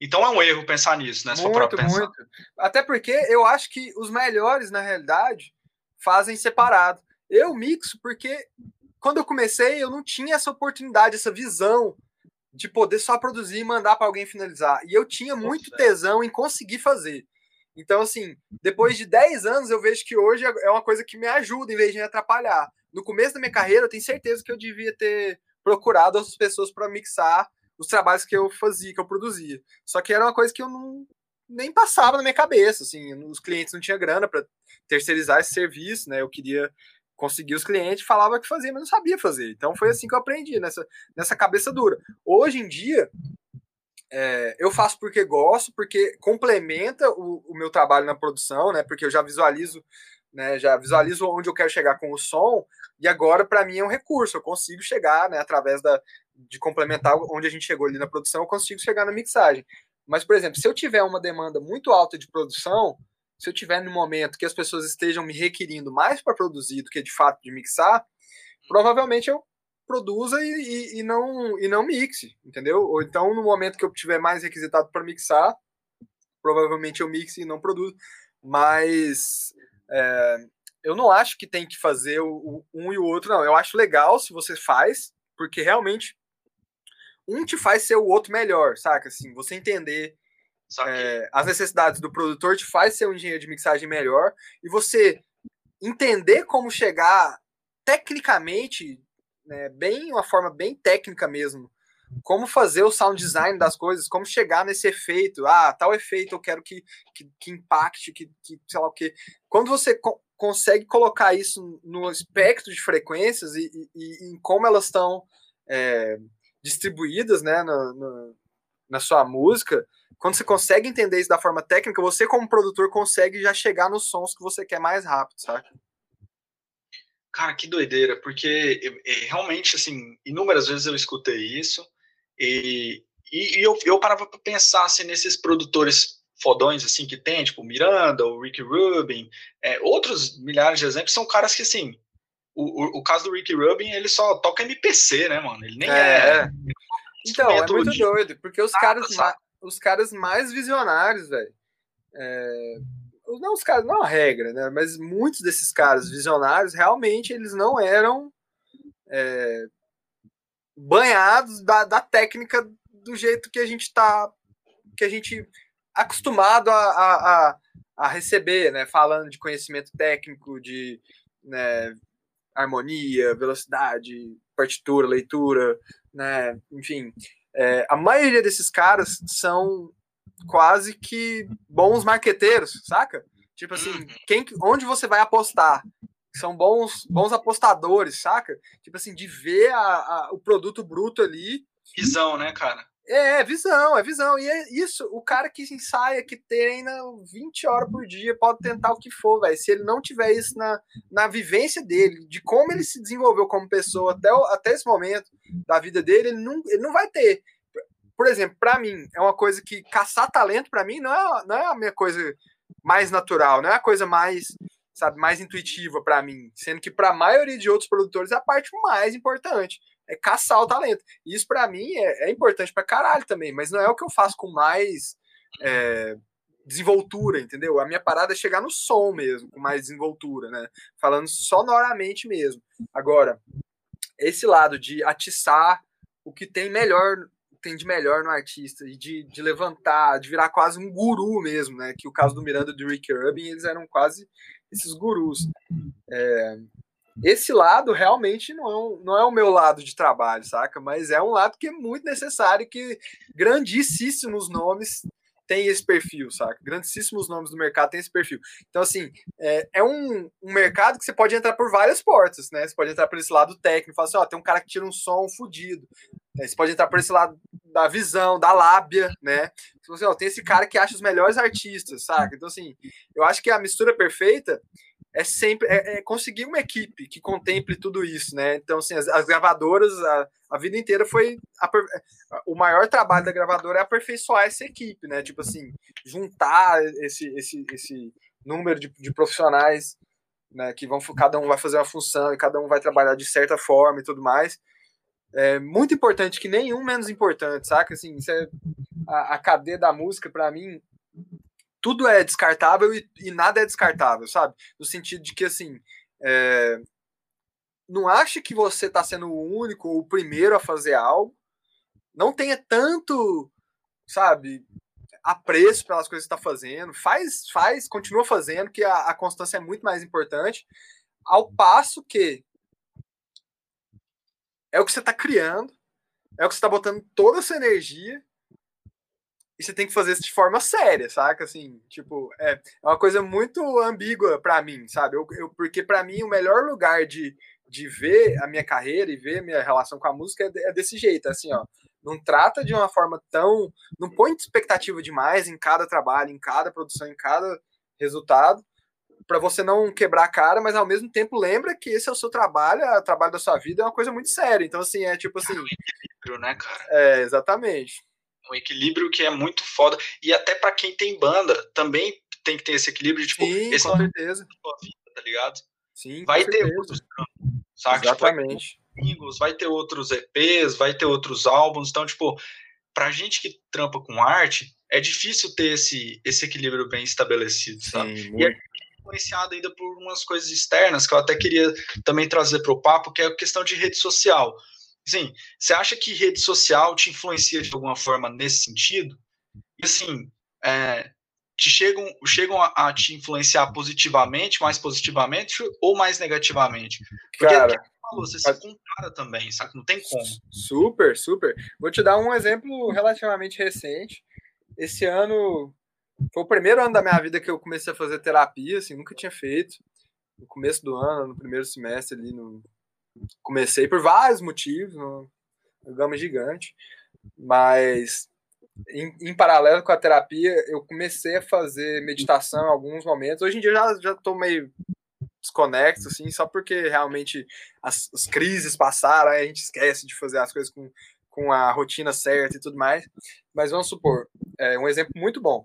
Então é um erro pensar nisso, né? Muito, muito. Até porque eu acho que os melhores, na realidade, fazem separado. Eu mixo porque quando eu comecei, eu não tinha essa oportunidade, essa visão de poder só produzir e mandar para alguém finalizar. E eu tinha muito tesão em conseguir fazer. Então, assim, depois de 10 anos, eu vejo que hoje é uma coisa que me ajuda em vez de me atrapalhar. No começo da minha carreira, eu tenho certeza que eu devia ter procurado outras pessoas para mixar os trabalhos que eu fazia, que eu produzia. Só que era uma coisa que eu não nem passava na minha cabeça, assim, os clientes não tinham grana para terceirizar esse serviço, né? Eu queria conseguir os clientes, falava que fazia, mas não sabia fazer. Então foi assim que eu aprendi, nessa, nessa cabeça dura. Hoje em dia, é, eu faço porque gosto, porque complementa o, o, meu trabalho na produção, né? Porque eu já visualizo, né? Já visualizo onde eu quero chegar com o som, e agora, para mim, é um recurso. Eu consigo chegar, né? Através da, de complementar onde a gente chegou ali na produção, eu consigo chegar na mixagem. Mas, por exemplo, se eu tiver uma demanda muito alta de produção, se eu tiver no momento que as pessoas estejam me requerindo mais para produzir do que de fato de mixar, provavelmente eu produza e, e, e, não e não mixe, entendeu? Ou então no momento que eu tiver mais requisitado para mixar, provavelmente eu mixe e não produzo. Mas é, eu não acho que tem que fazer o, o, um e o outro, não. Eu acho legal se você faz, porque realmente um te faz ser o outro melhor, saca? Assim, você entender é, as necessidades do produtor te faz ser um engenheiro de mixagem melhor e você entender como chegar tecnicamente, né, bem uma forma bem técnica mesmo, como fazer o sound design das coisas, como chegar nesse efeito, ah, tal efeito eu quero que, que, que impacte, que, que sei lá o que. Quando você co consegue colocar isso no espectro de frequências e, e, e em como elas estão é, distribuídas né, no, no, na sua música, quando você consegue entender isso da forma técnica, você, como produtor, consegue já chegar nos sons que você quer mais rápido, sabe? Cara, que doideira, porque realmente, assim, inúmeras vezes eu escutei isso e, e, e eu, eu parava para pensar assim, nesses produtores fodões assim que tem, tipo Miranda, o Ricky Rubin, é, outros milhares de exemplos são caras que assim, o, o, o, caso do Ricky Rubin, ele só toca MPC, né, mano? Ele nem é. é... Então, é muito de... doido, porque os caras, os caras mais visionários, velho. É, não os caras, não é a regra, né? Mas muitos desses caras visionários realmente eles não eram é, banhados da, da, técnica do jeito que a gente tá, que a gente acostumado a, a, a, receber, né? Falando de conhecimento técnico, de né, harmonia, velocidade, partitura, leitura, né? Enfim, é, a maioria desses caras são quase que bons marqueteiros, saca? Tipo assim, uhum. quem, onde você vai apostar? São bons, bons apostadores, saca? Tipo assim, de ver a, a, o produto bruto ali. Visão, né, cara? É, é, visão, é visão. E é isso, o cara que ensaia, que treina 20 horas por dia, pode tentar o que for, velho. Se ele não tiver isso na, na vivência dele, de como ele se desenvolveu como pessoa até, até esse momento da vida dele, ele não, ele não vai ter. Por exemplo, para mim, é uma coisa que caçar talento, para mim, não é, não é a minha coisa mais natural, não é a coisa mais, sabe, mais intuitiva para mim. Sendo que para a maioria de outros produtores é a parte mais importante é caçar o talento. Isso para mim é, é importante para caralho também, mas não é o que eu faço com mais é, desenvoltura, entendeu? A minha parada é chegar no som mesmo, com mais desenvoltura, né? Falando sonoramente mesmo. Agora, esse lado de atiçar o que tem melhor tem de melhor no artista e de, de levantar, de virar quase um guru mesmo, né? Que o caso do Miranda e do Rick Rubin, eles eram quase esses gurus. É, esse lado realmente não é, um, não é o meu lado de trabalho, saca? Mas é um lado que é muito necessário, que grandíssimos nomes têm esse perfil, saca? Grandíssimos nomes do mercado têm esse perfil. Então, assim, é, é um, um, mercado que você pode entrar por várias portas, né? Você pode entrar por esse lado técnico, falar assim, ó, tem um cara que tira um som fodido. É, você pode entrar por esse lado da visão, da lábia, né? Então, ó, tem esse cara que acha os melhores artistas, saca? Então, assim, eu acho que a mistura perfeita é sempre é, é, conseguir uma equipe que contemple tudo isso, né? Então, assim, as, as gravadoras, a, a, vida inteira foi a, o maior trabalho da gravadora é aperfeiçoar essa equipe, né? Tipo assim, juntar esse, esse, esse número de, de profissionais, né? Que vão cada um vai fazer uma função e cada um vai trabalhar de certa forma e tudo mais. É muito importante que nenhum menos importante, saca? Assim, é a, a cadeia da música para mim tudo é descartável e, e, nada é descartável, sabe? No sentido de que, assim, é, não ache que você está sendo o único ou o primeiro a fazer algo. Não tenha tanto, sabe, apreço pelas coisas que está fazendo. Faz, faz, continua fazendo, que a, a constância é muito mais importante. Ao passo que é o que você está criando, é o que você está botando toda essa energia e você tem que fazer isso de forma séria, saca? Assim, tipo, é, é uma coisa muito ambígua para mim, sabe? Eu, eu porque para mim o melhor lugar de, de ver a minha carreira e ver a minha relação com a música é, é desse jeito, assim, ó. Não trata de uma forma tão. Não põe expectativa demais em cada trabalho, em cada produção, em cada resultado, para você não quebrar a cara, mas ao mesmo tempo lembra que esse é o seu trabalho, o trabalho da sua vida é uma coisa muito séria. Então, assim, é tipo assim. É um equilíbrio, né, cara? É, exatamente um equilíbrio que é muito foda. E até para quem tem banda, também tem que ter esse equilíbrio, tipo, Sim, esse com certeza. Vida, tá ligado? Sim, vai ter certeza. outros sabe? Exatamente. Tipo, vai, ter vai ter outros EPs, vai ter outros álbuns, então, tipo, pra gente que trampa com arte, é difícil ter esse, esse equilíbrio bem estabelecido, sabe? E é influenciado ainda por umas coisas externas que eu até queria também trazer para o papo, que é a questão de rede social. Sim, você acha que rede social te influencia de alguma forma nesse sentido? E assim, é, te chegam, chegam a, a, te influenciar positivamente, mais positivamente ou mais negativamente? Porque Cara, falou, você se compara também, sabe? Não tem como. Super, super. Vou te dar um exemplo relativamente recente. Esse ano foi o primeiro ano da minha vida que eu comecei a fazer terapia, assim, nunca tinha feito. No começo do ano, no primeiro semestre ali no comecei por vários motivos, gama gigante, mas em, em, paralelo com a terapia, eu comecei a fazer meditação em alguns momentos. Hoje em dia eu já, já tô meio desconexo, assim, só porque realmente as, as crises passaram, a gente esquece de fazer as coisas com, com a rotina certa e tudo mais. Mas vamos supor, é um exemplo muito bom.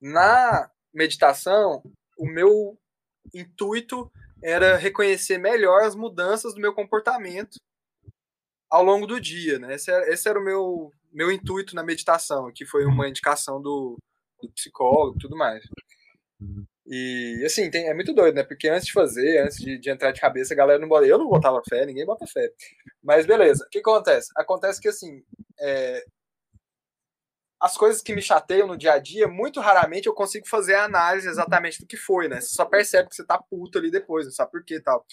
Na meditação, o meu intuito era reconhecer melhor as mudanças do meu comportamento ao longo do dia, né? Esse era, esse era o meu, meu intuito na meditação, que foi uma indicação do, do psicólogo e tudo mais. E assim, tem, é muito doido, né? Porque antes de fazer, antes de, de, entrar de cabeça, a galera não bota. Eu não botava fé, ninguém bota fé. Mas beleza, o que acontece? Acontece que assim, é, as coisas que me chateiam no dia a dia, muito raramente eu consigo fazer a análise exatamente do que foi, né? Você só percebe que você tá puto ali depois, não sabe por que tal.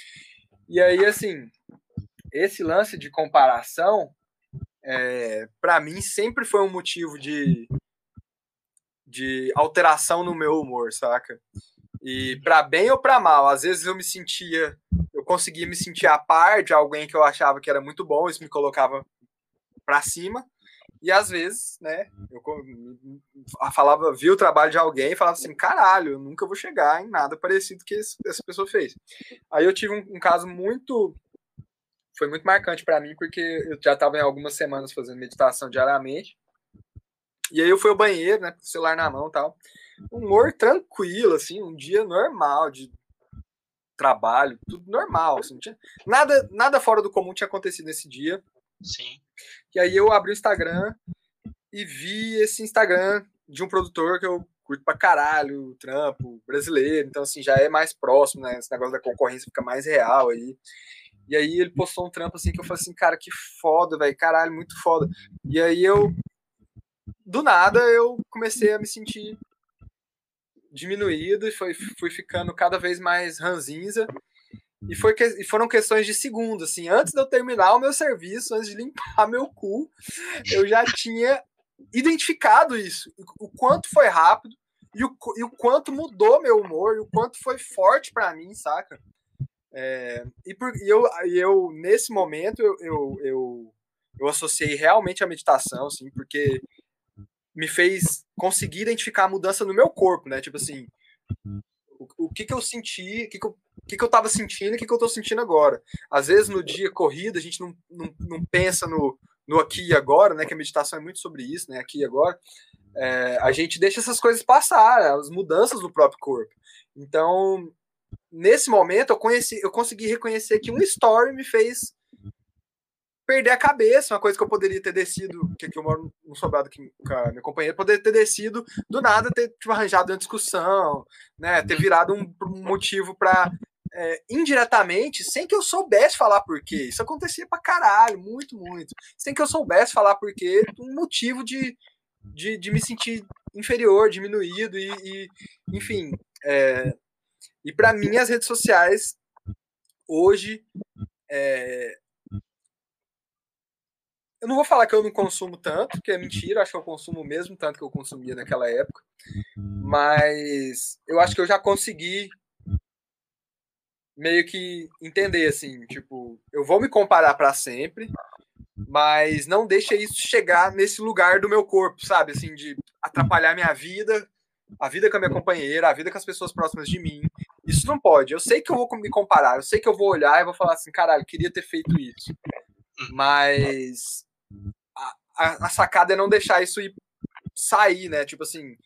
E aí, assim, esse lance de comparação, é, para mim, sempre foi um motivo de, de alteração no meu humor, saca? E para bem ou para mal, às vezes eu me sentia, eu conseguia me sentir a par de alguém que eu achava que era muito bom, isso me colocava para cima. E às vezes, né, eu falava, vi o trabalho de alguém e falava assim, caralho, eu nunca vou chegar em nada parecido que essa pessoa fez. Aí eu tive um, um caso muito foi muito marcante para mim porque eu já estava em algumas semanas fazendo meditação diariamente. E aí eu fui ao banheiro, né, com o celular na mão, tal. Humor tranquilo assim, um dia normal de trabalho, tudo normal, assim, tinha, nada nada fora do comum tinha acontecido nesse dia. Sim. E aí eu abri o Instagram e vi esse Instagram de um produtor que eu curto pra caralho, trampo, brasileiro, então assim, já é mais próximo, né? Esse negócio da concorrência fica mais real aí. E aí ele postou um trampo assim que eu falei assim, cara, que foda, velho, caralho, muito foda. E aí eu, do nada, eu comecei a me sentir diminuído e foi, fui ficando cada vez mais ranzinza. E, foi que, e foram questões de segundos, assim, antes de eu terminar o meu serviço, antes de limpar *laughs* meu cu, eu já tinha identificado isso, o quanto foi rápido e o, e o quanto mudou meu humor, e o quanto foi forte para mim, saca? É, e, por, e eu, e eu, nesse momento, eu, eu, eu, eu associei realmente a meditação, assim, porque me fez conseguir identificar a mudança no meu corpo, né? Tipo assim, o, o que que eu senti, o que que eu o que, que eu estava sentindo e o que, que eu estou sentindo agora. Às vezes, no dia corrido, a gente não, não, não pensa no, no aqui e agora, né? Que a meditação é muito sobre isso, né? Aqui e agora. É, a gente deixa essas coisas passar, as mudanças do próprio corpo. Então, nesse momento, eu conheci, eu consegui reconhecer que um story me fez perder a cabeça, uma coisa que eu poderia ter descido, que, que eu moro no sobrado que a minha companheira, poderia ter descido do nada, ter tipo, arranjado uma discussão, né, ter virado um, um motivo para é, indiretamente, sem que eu soubesse falar por quê. Isso acontecia pra caralho, muito, muito. Sem que eu soubesse falar por quê, um motivo de, de, de me sentir inferior, diminuído e, e enfim. É, e para mim, as redes sociais hoje é, eu não vou falar que eu não consumo tanto, que é mentira, acho que eu consumo mesmo tanto que eu consumia naquela época. Mas eu acho que eu já consegui meio que entender assim, tipo, eu vou me comparar para sempre, mas não deixa isso chegar nesse lugar do meu corpo, sabe? Assim, de atrapalhar minha vida, a vida com a minha companheira, a vida com as pessoas próximas de mim. Isso não pode. Eu sei que eu vou me comparar, eu sei que eu vou olhar e vou falar assim, caralho, queria ter feito isso. Mas a, a, sacada é não deixar isso ir sair, né? Tipo assim,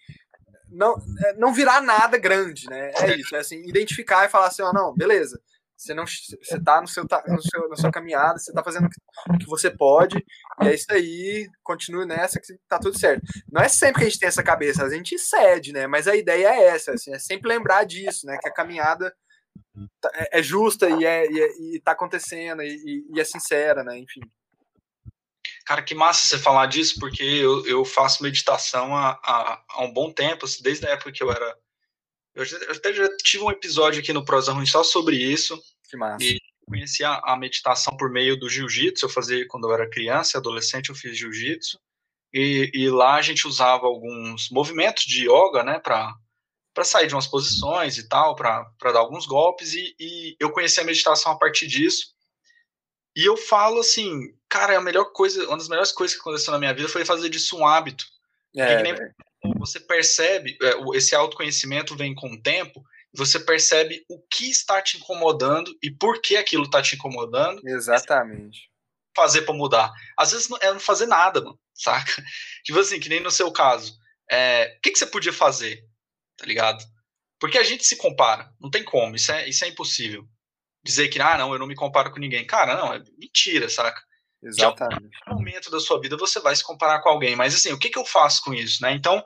não, é, não virar nada grande, né? É isso, é assim, identificar e falar assim, ó, oh, não, beleza. Você não você tá no seu, no seu na sua caminhada, você tá fazendo o que você pode, e é isso aí, continue nessa que tá tudo certo. Não é sempre que a gente tem essa cabeça, a gente cede, né? Mas a ideia é essa, assim, é sempre lembrar disso, né? Que a caminhada tá, é, é justa e, é, e, é, e tá acontecendo e, e é sincera, né? Enfim. Cara, que massa você falar disso, porque eu, eu faço meditação há, há, há, um bom tempo, assim, desde a época que eu era. Eu, até já tive um episódio aqui no Prosa Ruim só sobre isso. Que massa. E conheci a, a meditação por meio do jiu-jitsu. Eu fazia quando eu era criança e adolescente, eu fiz jiu-jitsu. E, e, lá a gente usava alguns movimentos de yoga, né, para sair de umas posições e tal, para dar alguns golpes, e, e eu conheci a meditação a partir disso. E eu falo assim, cara, é a melhor coisa, uma das melhores coisas que aconteceu na minha vida foi fazer disso um hábito. É, nem, você percebe, é, esse autoconhecimento vem com o tempo, você percebe o que está te incomodando e por que aquilo está te incomodando. Exatamente. Fazer para mudar. Às vezes é não fazer nada, mano, *laughs* saca? Tipo assim, que nem no seu caso. É, o que, que você podia fazer? Tá ligado? Porque a gente se compara, não tem como, isso é, isso é impossível dizer que, ah, não, eu não me comparo com ninguém. Cara, não, é mentira, saca? Exatamente. Em algum momento da sua vida você vai se comparar com alguém, mas assim, o que, que eu faço com isso, né? Então,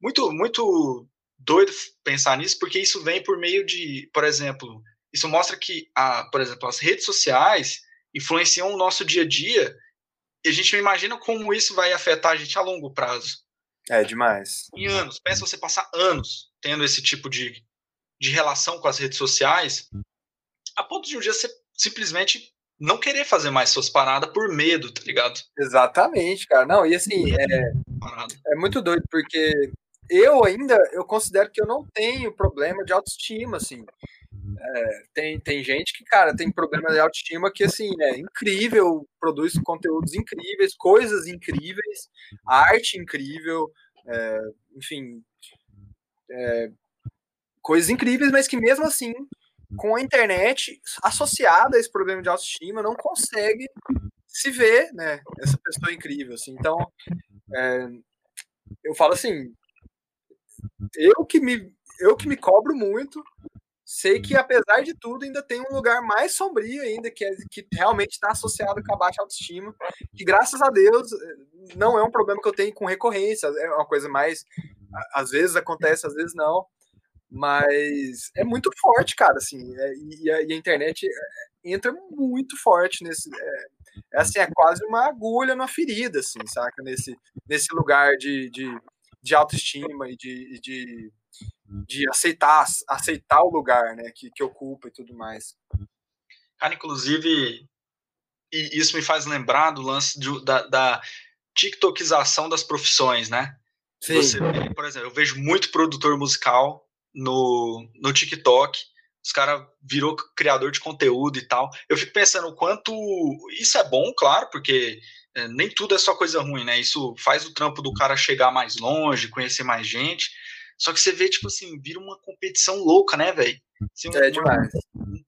muito, muito doido pensar nisso, porque isso vem por meio de, por exemplo, isso mostra que, a, por exemplo, as redes sociais influenciam o nosso dia a dia e a gente não imagina como isso vai afetar a gente a longo prazo. É demais. Em anos. Pensa você passar anos tendo esse tipo de, de relação com as redes sociais a ponto de um dia você simplesmente não querer fazer mais suas paradas por medo, tá ligado? Exatamente, cara. Não, e assim, é, é muito doido, porque eu ainda, eu considero que eu não tenho problema de autoestima, assim. É, tem, tem gente que, cara, tem problema de autoestima que, assim, é incrível, produz conteúdos incríveis, coisas incríveis, arte incrível, é, enfim, é, coisas incríveis, mas que mesmo assim com a internet associada a esse problema de autoestima, não consegue se ver, né, essa pessoa incrível, assim. Então, é, eu falo assim, eu que me eu que me cobro muito, sei que apesar de tudo ainda tem um lugar mais sombrio ainda que é, que realmente está associado com a baixa autoestima, que graças a Deus não é um problema que eu tenho com recorrência, é uma coisa mais às vezes acontece, às vezes não. Mas é muito forte, cara, assim, é, e, a, e, a, internet é, entra muito forte nesse. É, é, assim, é quase uma agulha na ferida, assim, saca? Nesse, nesse lugar de, de, de autoestima e de, de, de aceitar, aceitar o lugar né, que, que ocupa e tudo mais. Cara, inclusive, e isso me faz lembrar do lance de, da, da TikTokização das profissões, né? Sim. Você, por exemplo, eu vejo muito produtor musical no, no TikTok. Os caras virou criador de conteúdo e tal. Eu fico pensando o quanto isso é bom, claro, porque é, nem tudo é só coisa ruim, né? Isso faz o trampo do cara chegar mais longe, conhecer mais gente. Só que você vê, tipo assim, vira uma competição louca, né, velho? Assim, é demais.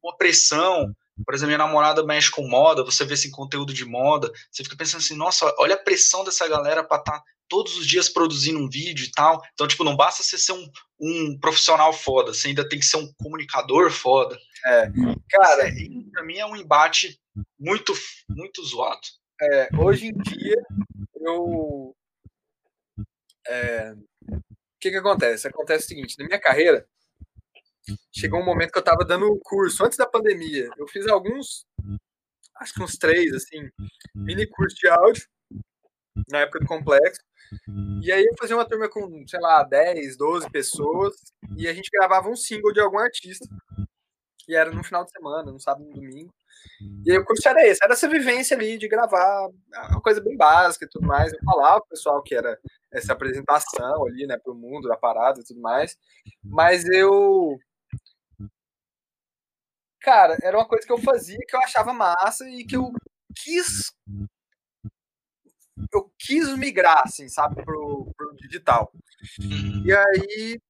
Uma pressão. Por exemplo, minha namorada mexe com moda, você vê esse assim, conteúdo de moda, você fica pensando assim, nossa, olha a pressão dessa galera pra estar tá todos os dias produzindo um vídeo e tal. Então, tipo, não basta você ser um, um profissional foda, você ainda tem que ser um comunicador foda. É, cara, Isso, pra mim é um embate muito, muito zoado. é, hoje em dia, eu. É, o que, que acontece? Acontece o seguinte: na minha carreira, chegou um momento que eu estava dando curso antes da pandemia. Eu fiz alguns, acho que uns três, assim, mini curso de áudio, na época do complexo. E aí eu fazia uma turma com, sei lá, 10, 12 pessoas, e a gente gravava um single de algum artista. E era no final de semana, no sábado no domingo. E aí o curso era esse, era essa vivência ali de gravar, uma coisa bem básica e tudo mais. Eu falava pro pessoal que era essa apresentação ali, né, pro mundo da parada e tudo mais. Mas eu. Cara, era uma coisa que eu fazia que eu achava massa e que eu quis. Eu quis migrar, assim, sabe, pro, pro digital. E aí.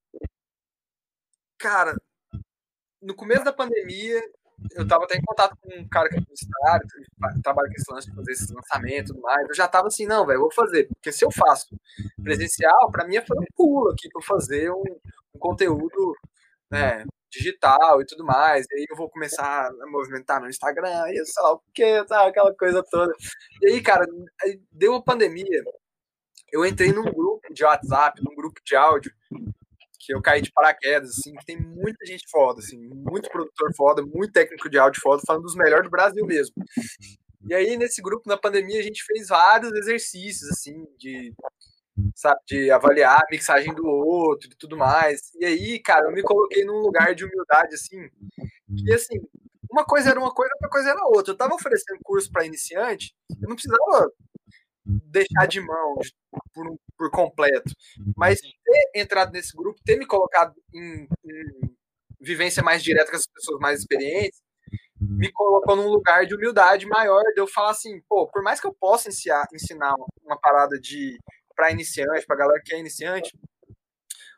Cara, no começo da pandemia, eu estava até em contato com um cara que é publicitário, trabalha com esse lance de fazer esse lançamento e tudo mais. Eu já estava assim, não, velho, vou fazer. Porque se eu faço presencial, para mim é foi um pulo aqui para fazer um, um, conteúdo né, digital e tudo mais. E aí eu vou começar a movimentar no Instagram e sei lá o que, aquela coisa toda. E aí, cara, deu a pandemia. Eu entrei num grupo de WhatsApp, num grupo de áudio, que eu caí de paraquedas, assim, que tem muita gente foda, assim, muito produtor foda, muito técnico de áudio foda, falando dos melhores do Brasil mesmo. E aí, nesse grupo, na pandemia, a gente fez vários exercícios, assim, de, sabe, de avaliar a mixagem do outro e tudo mais. E aí, cara, eu me coloquei num lugar de humildade, assim, que, assim, uma coisa era uma coisa, outra coisa era outra. Eu tava oferecendo curso para iniciante, eu não precisava deixar de mão por, por completo. Mas ter entrado nesse grupo, ter me colocado em, em vivência mais direta com as pessoas mais experientes, me colocou num lugar de humildade maior, de eu falar assim, pô, por mais que eu possa ensinar, ensinar uma parada de para iniciante, para galera que é iniciante,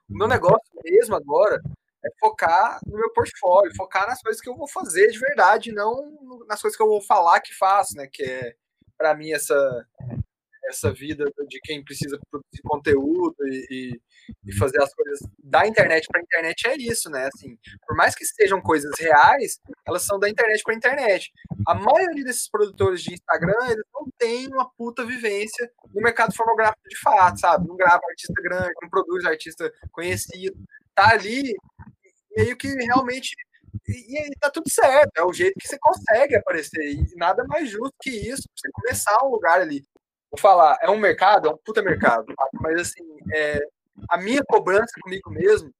o meu negócio mesmo agora é focar no meu portfólio, focar nas coisas que eu vou fazer de verdade, não nas coisas que eu vou falar que faço, né? Que é para mim essa essa vida de quem precisa produzir conteúdo e, e, fazer as coisas da internet para a internet é isso, né? Assim, por mais que sejam coisas reais, elas são da internet para a internet. A maioria desses produtores de Instagram, eles não têm uma puta vivência no mercado fonográfico de fato, sabe? Não grava artista grande, não produz artista conhecido. Tá ali meio que realmente e, e tá tudo certo, é o jeito que você consegue aparecer. E nada mais justo que isso, você começar um lugar ali vou falar, é um mercado, é um puta mercado, mas assim, é, a minha cobrança comigo mesmo,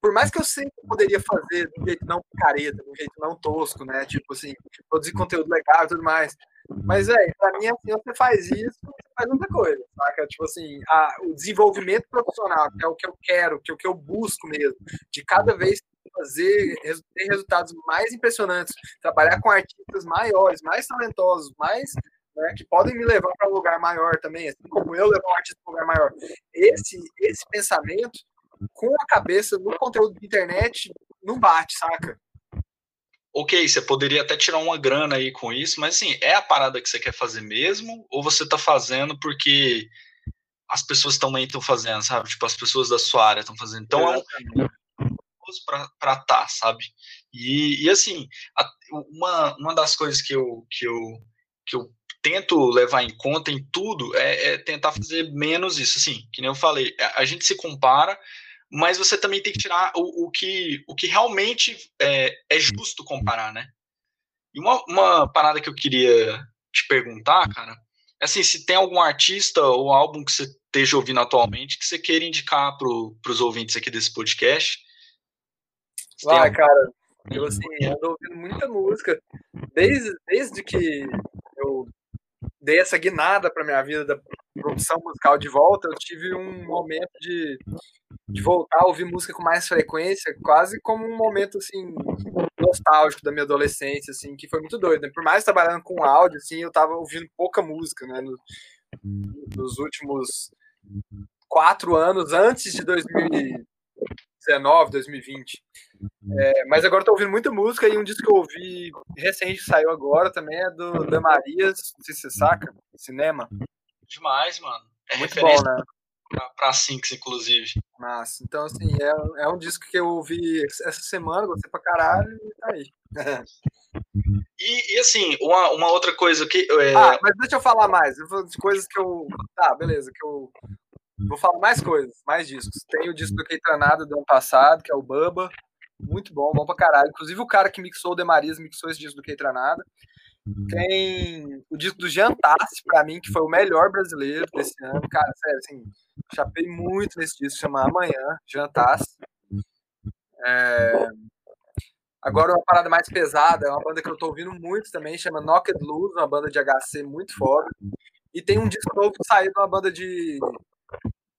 por mais que eu sempre poderia fazer de um jeito não careta, de um jeito não tosco, né? Tipo assim, produzir conteúdo legal e tudo mais. Mas, é, pra mim, assim, você faz isso, você faz outra coisa, saca? Tipo assim, a, o desenvolvimento profissional, que é o que eu quero, que é o que eu busco mesmo, de cada vez fazer, ter resultados mais impressionantes, trabalhar com artistas maiores, mais talentosos, mais né, que podem me levar para um lugar maior também, assim como eu levar um artista para um lugar maior. Esse, esse pensamento, com a cabeça no conteúdo de internet, não bate, saca? Ok, você poderia até tirar uma grana aí com isso, mas assim, é a parada que você quer fazer mesmo? Ou você está fazendo porque as pessoas também estão fazendo, sabe? Tipo, as pessoas da sua área estão fazendo. Então é um para estar, tá, sabe? E, e assim, a, uma, uma das coisas que eu, que eu, que eu tento levar em conta em tudo é, é, tentar fazer menos isso. Assim, que nem eu falei, a, a, gente se compara, mas você também tem que tirar o, o que, o que realmente é, é justo comparar, né? E uma, uma parada que eu queria te perguntar, cara, é assim, se tem algum artista ou álbum que você esteja ouvindo atualmente que você queira indicar para os ouvintes aqui desse podcast. Ah, cara, eu assim, ando ouvindo muita música. Desde, desde que dei essa guinada para minha vida da produção musical de volta, eu tive um momento de, de voltar a ouvir música com mais frequência, quase como um momento assim nostálgico da minha adolescência, assim, que foi muito doido. Né? Por mais trabalhando com áudio, assim, eu tava ouvindo pouca música, né, no, nos últimos quatro anos antes de 2000 2019, 2020. É, mas agora eu tô ouvindo muita música e um disco que eu ouvi recente que saiu agora também é do Da Marias, não sei se você saca, cinema. Demais, mano. É muito bom, né? Pra, pra Sinks, inclusive. Mas, então, assim, é, é um disco que eu ouvi essa semana, gostei pra caralho e tá aí. E, e, assim, uma, uma outra coisa que. É... Ah, mas deixa eu falar mais. Eu vou de coisas que eu. Tá, beleza, que eu. Vou falar mais coisas, mais discos. Tem o disco do Keitranada do ano passado, que é o Bubba. Muito bom, bom pra caralho. Inclusive o cara que mixou o Demarias mixou esse disco do Keitranada. Tem o disco do Jean Tassi, pra mim, que foi o melhor brasileiro desse ano. Cara, sério, assim, chapei muito nesse disco, chama Amanhã, Jean Tassi. É... Agora uma parada mais pesada, é uma banda que eu tô ouvindo muito também, chama Knocked Loose, uma banda de HC muito foda. E tem um disco novo que saiu de uma banda de,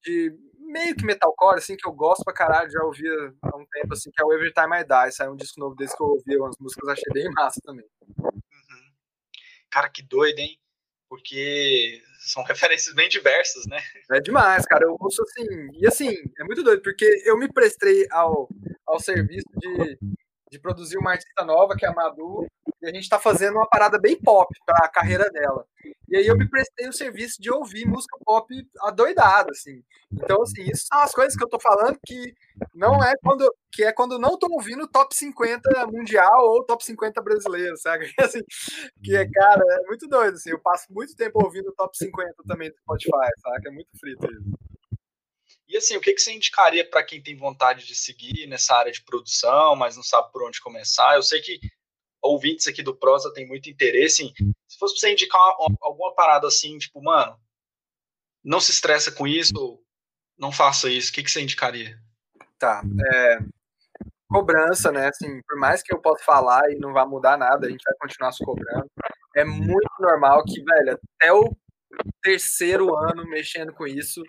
de meio que metalcore, assim, que eu gosto pra caralho, já ouvia há um tempo, assim, que é o Every Time I Die. Saiu um disco novo desse que eu ouvi, umas músicas achei bem massa também. Cara, que doido, hein? Porque são referências bem diversas, né? É demais, cara. Eu ouço assim. E assim, é muito doido, porque eu me prestei ao, ao serviço de, de produzir uma artista nova, que é a Madu, a gente tá fazendo uma parada bem pop para a carreira dela. E aí eu me prestei o serviço de ouvir música pop adoidado, assim. Então, assim, isso são as coisas que eu tô falando que não é quando que é quando não tô ouvindo top 50 mundial ou top 50 brasileiro, sabe? *laughs* Assim, que é, cara, é muito doido, assim. Eu passo muito tempo ouvindo top 50 também do Spotify, sabe? É muito frito isso. E assim, o que, que você indicaria para quem tem vontade de seguir nessa área de produção, mas não sabe por onde começar? Eu sei que ouvintes aqui do Prosa têm muito interesse em. Se fosse pra você indicar uma, alguma parada assim, tipo, mano, não se estressa com isso, não faça isso, o que, que você indicaria? Tá. É, cobrança, né? Assim, por mais que eu possa falar e não vá mudar nada, a gente vai continuar se cobrando. É muito normal que, velho, até o terceiro ano mexendo com isso,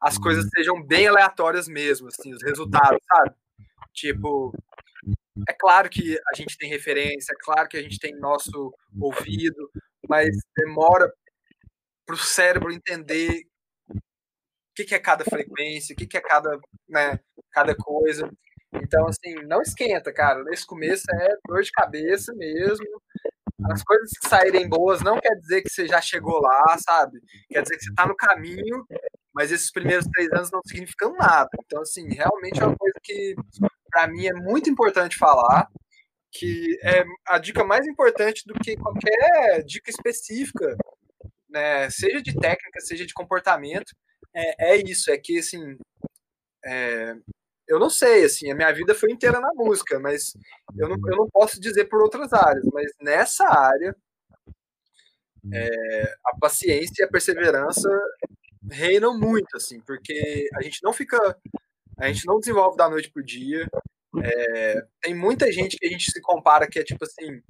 as coisas sejam bem aleatórias mesmo, assim, os resultados, sabe? Tipo, é claro que a gente tem referência, é claro que a gente tem nosso ouvido, mas demora para o cérebro entender o que, que é cada frequência, o que, que é cada, né, cada coisa. Então, assim, não esquenta, cara. Nesse começo é dor de cabeça mesmo. As coisas que saírem boas não quer dizer que você já chegou lá, sabe? Quer dizer que você está no caminho, mas esses primeiros três anos não significam nada. Então, assim, realmente é uma coisa que para mim é muito importante falar que é a dica mais importante do que qualquer dica específica, né? Seja de técnica, seja de comportamento, é, é isso. É que assim, é, eu não sei, assim, a minha vida foi inteira na música, mas eu não, eu não posso dizer por outras áreas, mas nessa área é, a paciência e a perseverança reinam muito, assim, porque a gente não fica a gente não desenvolve da noite pro dia. É, tem muita gente que a gente se compara que é tipo assim,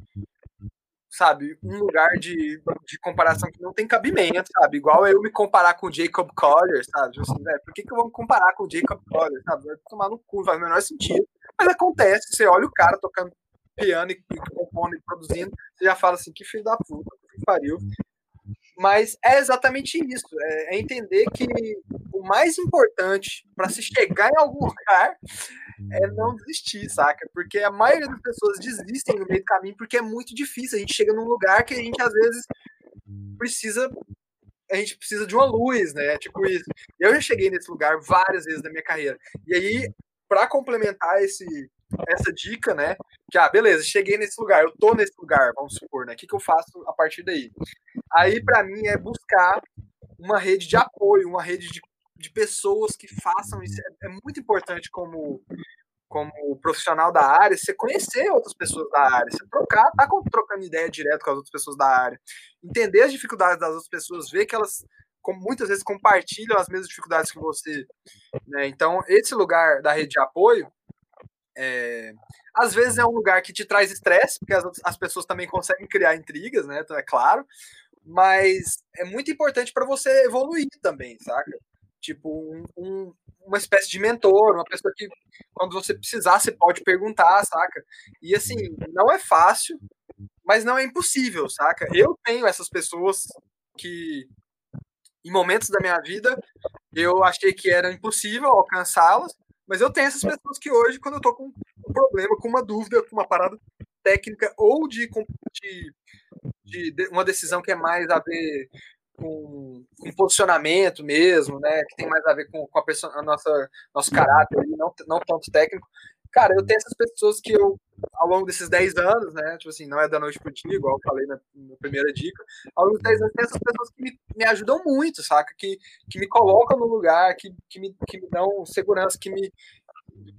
sabe, um lugar de, de comparação que não tem cabimento, sabe? Igual eu me comparar com o Jacob Collier, sabe? Tipo assim, por que, que eu vou me comparar com o Jacob Collier, sabe? Vai tomar no cu, faz o menor sentido. Mas acontece, você olha o cara tocando piano e, e compondo e produzindo, você já fala assim, que filho da puta, que pariu. Mas é exatamente isso, é, é entender que o mais importante para se chegar em algum lugar é não desistir, saca? Porque a maioria das pessoas desistem no meio do caminho porque é muito difícil. A gente chega num lugar que a gente às vezes precisa a gente precisa de uma luz, né? Tipo isso. Eu já cheguei nesse lugar várias vezes na minha carreira. E aí, para complementar esse essa dica, né? Que, ah, beleza, cheguei nesse lugar, eu tô nesse lugar, vamos supor, né? O que, que eu faço a partir daí? Aí, para mim, é buscar uma rede de apoio, uma rede de, de pessoas que façam isso. É, é muito importante como, como profissional da área, você conhecer outras pessoas da área, você trocar, tá trocando ideia direto com as outras pessoas da área, entender as dificuldades das outras pessoas, ver que elas como muitas vezes compartilham as mesmas dificuldades que você. Né? Então, esse lugar da rede de apoio é, às vezes é um lugar que te traz estresse, porque as, as pessoas também conseguem criar intrigas, né? Então, é claro. Mas é muito importante para você evoluir também, saca? Tipo, um, um, uma espécie de mentor, uma pessoa que, quando você precisar, você pode perguntar, saca? E assim, não é fácil, mas não é impossível, saca? Eu tenho essas pessoas que, em momentos da minha vida, eu achei que era impossível alcançá-las, mas eu tenho essas pessoas que hoje, quando eu tô com um problema, com uma dúvida, com uma parada técnica ou de, de, de uma decisão que é mais a ver com, com, posicionamento mesmo, né? Que tem mais a ver com, com a, pessoa, a nossa nosso caráter, não, não tanto técnico. Cara, eu tenho essas pessoas que eu, ao longo desses 10 anos, né? Tipo assim, não é da noite pro dia, igual eu falei na, na primeira dica. Ao longo desses 10 anos, tem essas pessoas que me, me ajudam muito, saca? Que, que me colocam no lugar, que, que, me, que me dão segurança, que me.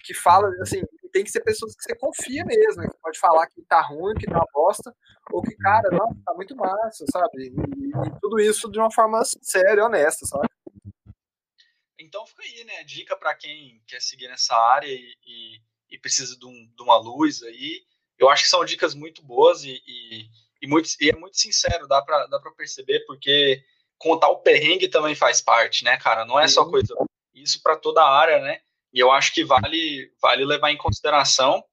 que fala, assim, tem que ser pessoas que você confia mesmo, né? que pode falar que tá ruim, que tá bosta, ou que, cara, não, tá muito massa, sabe? E, e tudo isso de uma forma séria, honesta, sabe? Então fica aí, né? Dica para quem quer seguir nessa área e, e, e precisa de, um, de, uma luz aí. Eu acho que são dicas muito boas e, e, muito, e é muito sincero, dá para dá perceber, porque contar o perrengue também faz parte, né, cara? Não é só coisa. Isso para toda a área, né? E eu acho que vale, vale levar em consideração.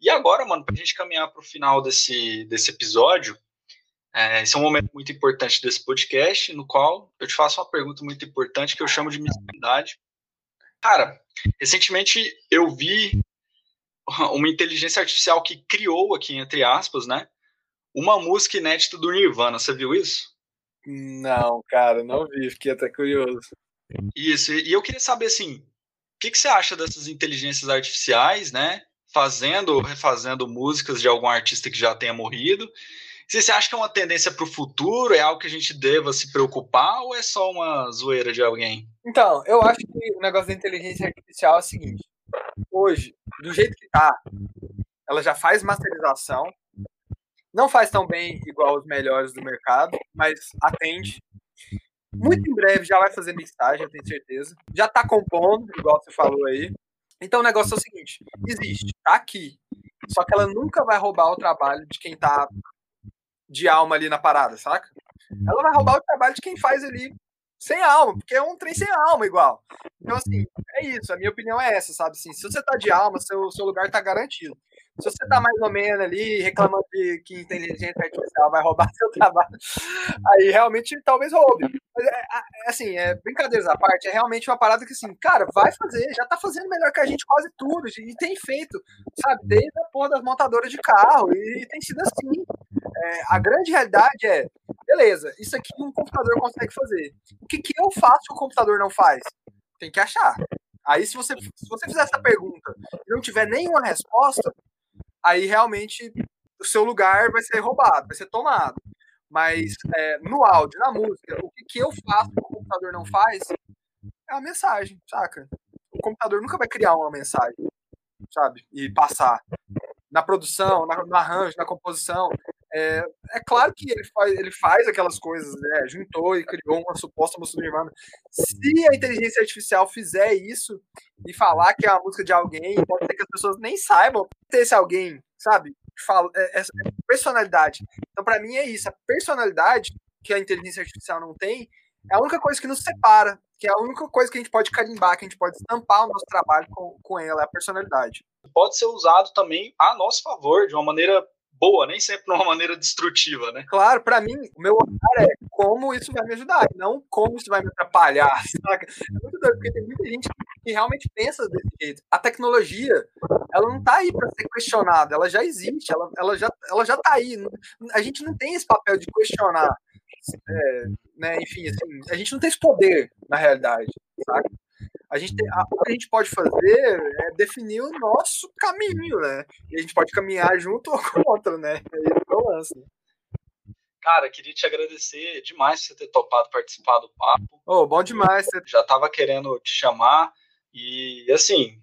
E agora, mano, para a gente caminhar para o final desse, desse episódio, é, esse é um momento muito importante desse podcast, no qual eu te faço uma pergunta muito importante que eu chamo de missionalidade. Cara, recentemente eu vi *laughs* uma inteligência artificial que criou aqui, entre aspas, né? Uma música inédita do Nirvana. Você viu isso? Não, cara, não vi, fiquei até curioso. Isso, e eu queria saber assim, o que, que você acha dessas inteligências artificiais, né? Fazendo ou refazendo músicas de algum artista que já tenha morrido você acha que é uma tendência para o futuro? É algo que a gente deva se preocupar ou é só uma zoeira de alguém? Então, eu acho que o negócio da inteligência artificial é o seguinte: hoje, do jeito que tá, ela já faz masterização, não faz tão bem igual os melhores do mercado, mas atende. Muito em breve já vai fazer mixagem, eu tenho certeza. Já tá compondo, igual você falou aí. Então o negócio é o seguinte: existe, tá aqui. Só que ela nunca vai roubar o trabalho de quem tá de alma ali na parada, saca? Ela vai roubar o trabalho de quem faz ali sem alma, porque é um trem sem alma igual. Então, assim, é isso. A minha opinião é essa, sabe? Assim, se você tá de alma, seu, seu lugar tá garantido. Se você tá mais ou menos ali reclamando de que inteligência artificial vai roubar *laughs* seu trabalho, aí realmente talvez roube. Mas, é, é, assim, é, brincadeiras à parte, é realmente uma parada que, assim, cara, vai fazer, já tá fazendo melhor que a gente quase tudo, e tem feito, sabe, desde a porra das montadoras de carro, e tem sido assim. É, a grande realidade é, beleza, isso aqui um computador consegue fazer. O que, que eu faço que o computador não faz? Tem que achar. Aí, se você, se você fizer essa pergunta e não tiver nenhuma resposta, aí realmente o seu lugar vai ser roubado, vai ser tomado. Mas é, no áudio, na música, o que, que eu faço que o computador não faz é a mensagem, saca? O computador nunca vai criar uma mensagem, sabe? E passar. Na produção, na, no arranjo, na composição. É, é claro que ele faz, ele faz aquelas coisas, né? Juntou e criou uma suposta música do Nirvana. Se a inteligência artificial fizer isso e falar que é uma música de alguém, pode ser que as pessoas nem saibam ter esse alguém, sabe? Fala, é, é personalidade. Então, para mim, é isso. A personalidade que a inteligência artificial não tem é a única coisa que nos separa, que é a única coisa que a gente pode carimbar, que a gente pode estampar o nosso trabalho com, com ela, é a personalidade. Pode ser usado também a nosso favor, de uma maneira boa, nem sempre de uma maneira destrutiva, né? Claro, para mim, o meu olhar é como isso vai me ajudar, não como isso vai me atrapalhar, *laughs* saca? É muito doido, porque tem muita gente que realmente pensa desse jeito. A tecnologia, ela não tá aí para ser questionada, ela já existe, ela, ela, já, ela já tá aí. A gente não tem esse papel de questionar. É, né, enfim, assim, a gente não tem esse poder, na realidade, saca? A gente tem, a, o que a gente pode fazer é definir o nosso caminho, né? E a gente pode caminhar junto *laughs* ou contra, né? É o lance. Cara, queria te agradecer demais por você ter topado participar do papo. Oh, bom demais. Você... Já estava querendo te chamar e, assim,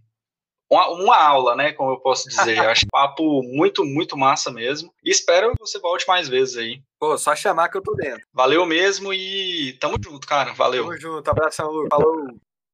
uma, uma, aula, né? Como eu posso dizer. *laughs* Eu acho papo muito, muito massa mesmo. E espero que você volte mais vezes aí. Pô, só chamar que eu tô dentro. Valeu mesmo e tamo junto, cara. Valeu. Tamo junto. Abração, Lu. Falou.